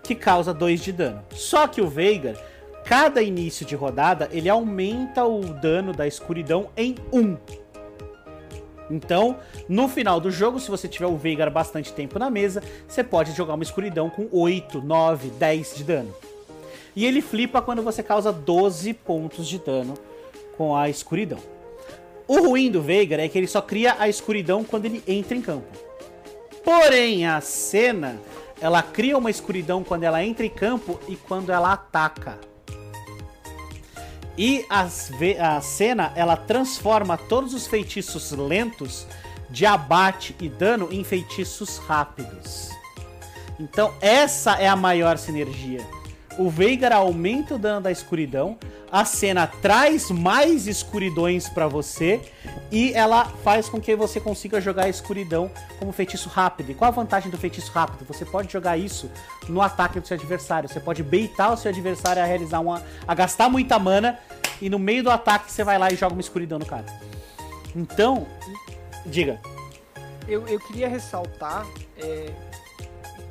que causa 2 de dano. Só que o Veigar, cada início de rodada, ele aumenta o dano da escuridão em 1. Então, no final do jogo, se você tiver o Veigar bastante tempo na mesa, você pode jogar uma escuridão com 8, 9, 10 de dano. E ele flipa quando você causa 12 pontos de dano com a escuridão. O ruim do Veigar é que ele só cria a escuridão quando ele entra em campo. Porém, a cena, ela cria uma escuridão quando ela entra em campo e quando ela ataca. E a cena, ela transforma todos os feitiços lentos de abate e dano em feitiços rápidos. Então, essa é a maior sinergia. O Veigar aumenta o dano da escuridão, a cena traz mais escuridões pra você e ela faz com que você consiga jogar a escuridão como feitiço rápido. E qual a vantagem do feitiço rápido? Você pode jogar isso no ataque do seu adversário. Você pode baitar o seu adversário a realizar uma. a gastar muita mana e no meio do ataque você vai lá e joga uma escuridão no cara. Então, diga. Eu, eu queria ressaltar é,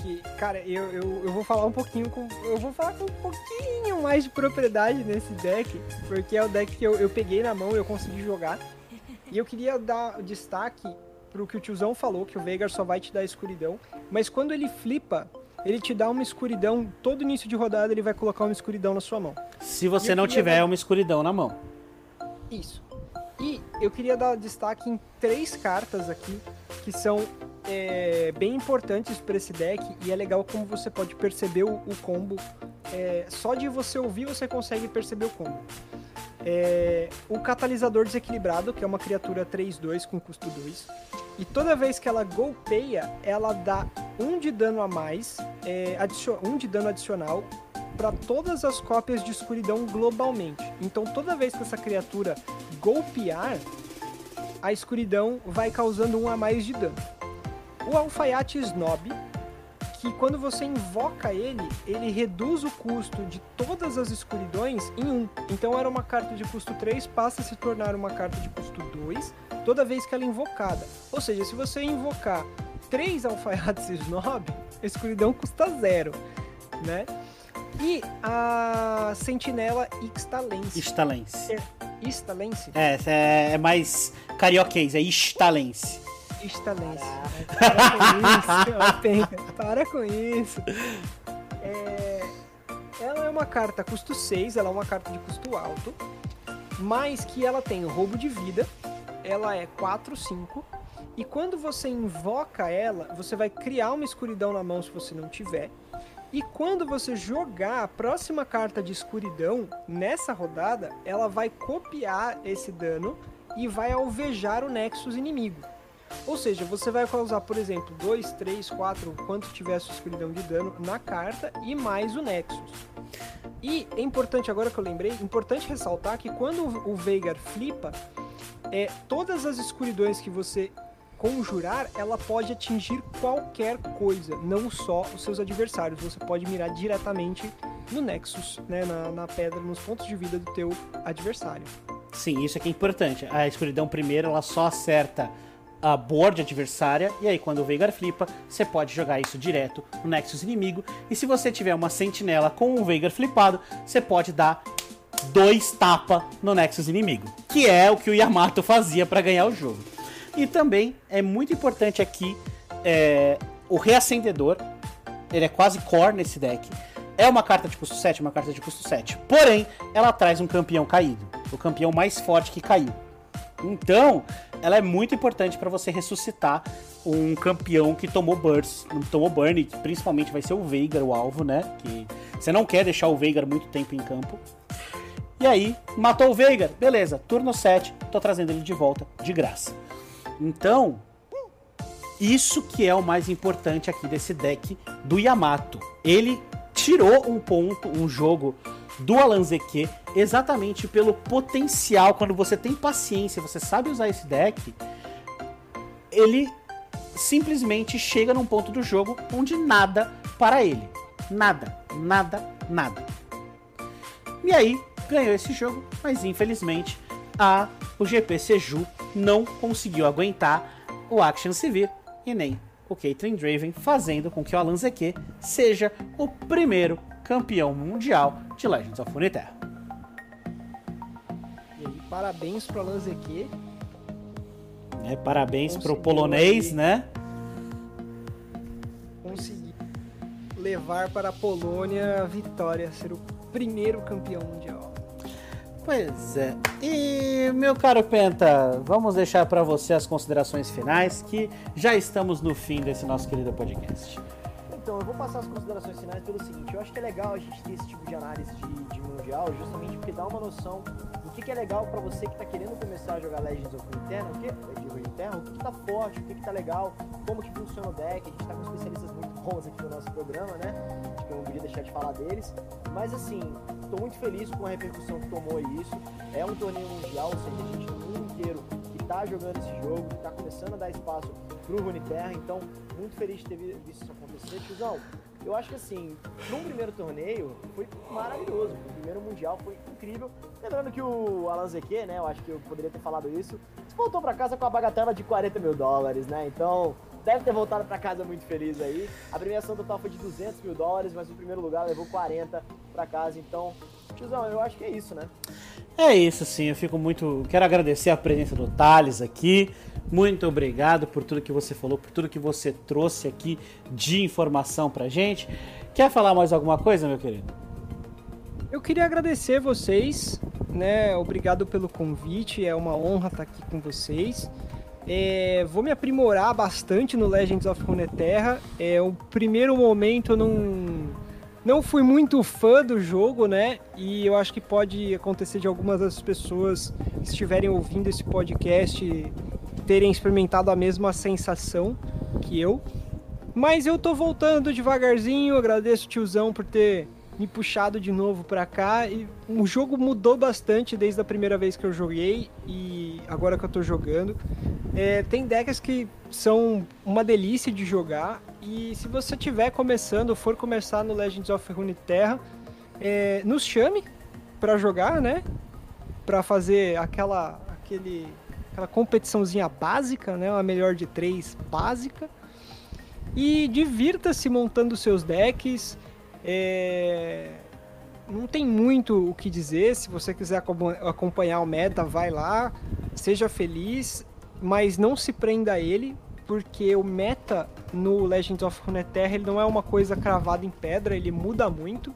que, cara, eu, eu, eu vou falar um pouquinho com. Eu vou falar com um pouquinho mais de propriedade nesse deck, porque é o deck que eu, eu peguei na mão e eu consegui jogar. E eu queria dar destaque pro que o tiozão falou, que o Veigar só vai te dar escuridão. Mas quando ele flipa, ele te dá uma escuridão. Todo início de rodada ele vai colocar uma escuridão na sua mão. Se você não tiver dar- uma escuridão na mão. Isso. E eu queria dar destaque em três cartas aqui que são é, bem importantes para esse deck e é legal como você pode perceber o, o combo. É, só de você ouvir você consegue perceber o combo. É, o catalisador desequilibrado, que é uma criatura 3-2 com custo 2. E toda vez que ela golpeia, ela dá um de dano a mais, é, um de dano adicional para todas as cópias de escuridão globalmente. Então toda vez que essa criatura golpear, a escuridão vai causando um a mais de dano. O alfaiate snob, que quando você invoca ele, ele reduz o custo de todas as escuridões em 1. Então era uma carta de custo 3, passa a se tornar uma carta de custo 2 toda vez que ela é invocada. Ou seja, se você invocar 3 alfaiates (laughs) snob, a escuridão custa 0, né? E a Sentinela Ixtalense. Ixtalense. É, Ixtalense? É, é, é mais carioquês, é Ixtalense. Ixtalense. Para com isso. (laughs) Para com isso. É, ela é uma carta custo 6, ela é uma carta de custo alto, mas que ela tem roubo de vida, ela é 4, 5, e quando você invoca ela, você vai criar uma escuridão na mão se você não tiver. E quando você jogar a próxima carta de escuridão nessa rodada, ela vai copiar esse dano e vai alvejar o Nexus inimigo. Ou seja, você vai causar, por exemplo, 2, 3, 4, quanto tiver sua escuridão de dano na carta e mais o Nexus. E é importante, agora que eu lembrei, importante ressaltar que quando o Veigar flipa, é, todas as escuridões que você conjurar, ela pode atingir qualquer coisa, não só os seus adversários. Você pode mirar diretamente no Nexus, né, na, na pedra, nos pontos de vida do teu adversário. Sim, isso aqui é importante. A escuridão primeiro, ela só acerta a board adversária, e aí quando o Veigar flipa, você pode jogar isso direto no Nexus inimigo. E se você tiver uma sentinela com um Veigar flipado, você pode dar dois tapa no Nexus inimigo, que é o que o Yamato fazia para ganhar o jogo. E também é muito importante aqui é, o reacendedor. Ele é quase core nesse deck. É uma carta de custo 7, uma carta de custo 7. Porém, ela traz um campeão caído. O campeão mais forte que caiu. Então, ela é muito importante para você ressuscitar um campeão que tomou burst, tomou burn, que principalmente vai ser o Veigar o alvo, né? Que você não quer deixar o Veigar muito tempo em campo. E aí, matou o Veigar, beleza, turno 7, tô trazendo ele de volta de graça. Então, isso que é o mais importante aqui desse deck do Yamato. Ele tirou um ponto, um jogo do Alan ZQ exatamente pelo potencial. Quando você tem paciência, você sabe usar esse deck, ele simplesmente chega num ponto do jogo onde nada para ele. Nada, nada, nada. E aí, ganhou esse jogo, mas infelizmente a, o GP Seju não conseguiu aguentar o Action Civil e nem o Caitlyn Draven, fazendo com que o Alan ZQ seja o primeiro campeão mundial de Legends of Runeterra. E aí, parabéns pro Alan ZQ. É, parabéns Conseguiu pro polonês, aí. né? Conseguir levar para a Polônia a vitória, ser o primeiro campeão mundial. Pois é. E, meu caro Penta, vamos deixar para você as considerações finais, que já estamos no fim desse nosso querido podcast. Então, eu vou passar as considerações finais pelo seguinte: eu acho que é legal a gente ter esse tipo de análise de, de mundial, justamente porque dá uma noção que, que é legal para você que está querendo começar a jogar Legends of Runeterra, o que, de o que, que tá forte, o que, que tá legal, como que funciona o deck. A gente tá com especialistas muito bons aqui no nosso programa, né? Acho que eu não podia deixar de falar deles. Mas assim, tô muito feliz com a repercussão que tomou isso. É um torneio mundial, ou seja, a gente no mundo inteiro que tá jogando esse jogo, que tá começando a dar espaço pro Runeterra, então muito feliz de ter visto isso acontecer. Tiozão, eu acho que assim, num primeiro torneio foi maravilhoso. O primeiro mundial foi incrível. Lembrando que o Alan ZQ, né? Eu acho que eu poderia ter falado isso. Voltou para casa com a bagatela de 40 mil dólares, né? Então, deve ter voltado para casa muito feliz aí. A premiação total foi de 200 mil dólares, mas o primeiro lugar levou 40 para casa. Então, tiozão, eu acho que é isso, né? É isso, sim. Eu fico muito. Quero agradecer a presença do Thales aqui. Muito obrigado por tudo que você falou, por tudo que você trouxe aqui de informação pra gente. Quer falar mais alguma coisa, meu querido? Eu queria agradecer vocês, né? Obrigado pelo convite, é uma honra estar aqui com vocês. É, vou me aprimorar bastante no Legends of Runeterra. É o primeiro momento eu não não fui muito fã do jogo, né? E eu acho que pode acontecer de algumas das pessoas que estiverem ouvindo esse podcast terem experimentado a mesma sensação que eu. Mas eu tô voltando devagarzinho, agradeço o tiozão por ter me puxado de novo pra cá. E o jogo mudou bastante desde a primeira vez que eu joguei e agora que eu tô jogando. É, tem decks que são uma delícia de jogar. E se você estiver começando, for começar no Legends of Runeterra, é, nos chame para jogar, né? Para fazer aquela, aquele aquela competiçãozinha básica, né? Uma melhor de três básica. E divirta-se montando seus decks. É... não tem muito o que dizer. Se você quiser acompanhar o meta, vai lá, seja feliz, mas não se prenda a ele, porque o meta no Legends of Runeterra ele não é uma coisa cravada em pedra, ele muda muito.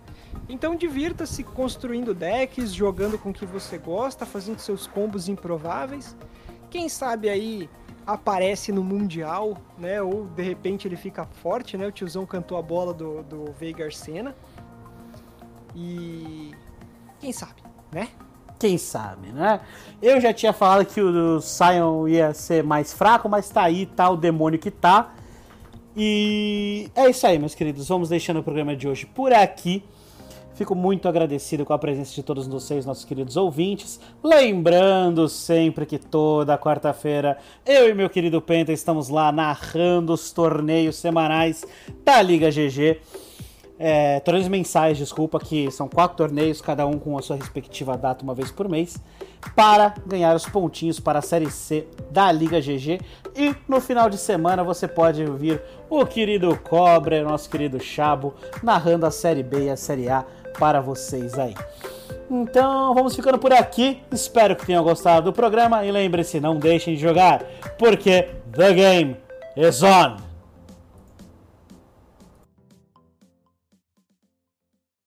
Então divirta-se construindo decks, jogando com o que você gosta, fazendo seus combos improváveis. Quem sabe aí aparece no Mundial, né? Ou de repente ele fica forte, né? O tiozão cantou a bola do, do Veigar Senna. E quem sabe, né? Quem sabe, né? Eu já tinha falado que o Sion ia ser mais fraco, mas tá aí, tá o demônio que tá. E é isso aí, meus queridos. Vamos deixando o programa de hoje por aqui. Fico muito agradecido com a presença de todos vocês, nossos queridos ouvintes. Lembrando sempre que toda quarta-feira eu e meu querido Penta estamos lá narrando os torneios semanais da Liga GG. É, torneios mensais, desculpa, que são quatro torneios, cada um com a sua respectiva data uma vez por mês, para ganhar os pontinhos para a Série C da Liga GG. E no final de semana você pode ouvir o querido Cobra, nosso querido Chabo, narrando a Série B e a Série A para vocês aí. Então vamos ficando por aqui. Espero que tenham gostado do programa e lembre-se, não deixem de jogar, porque the game is on.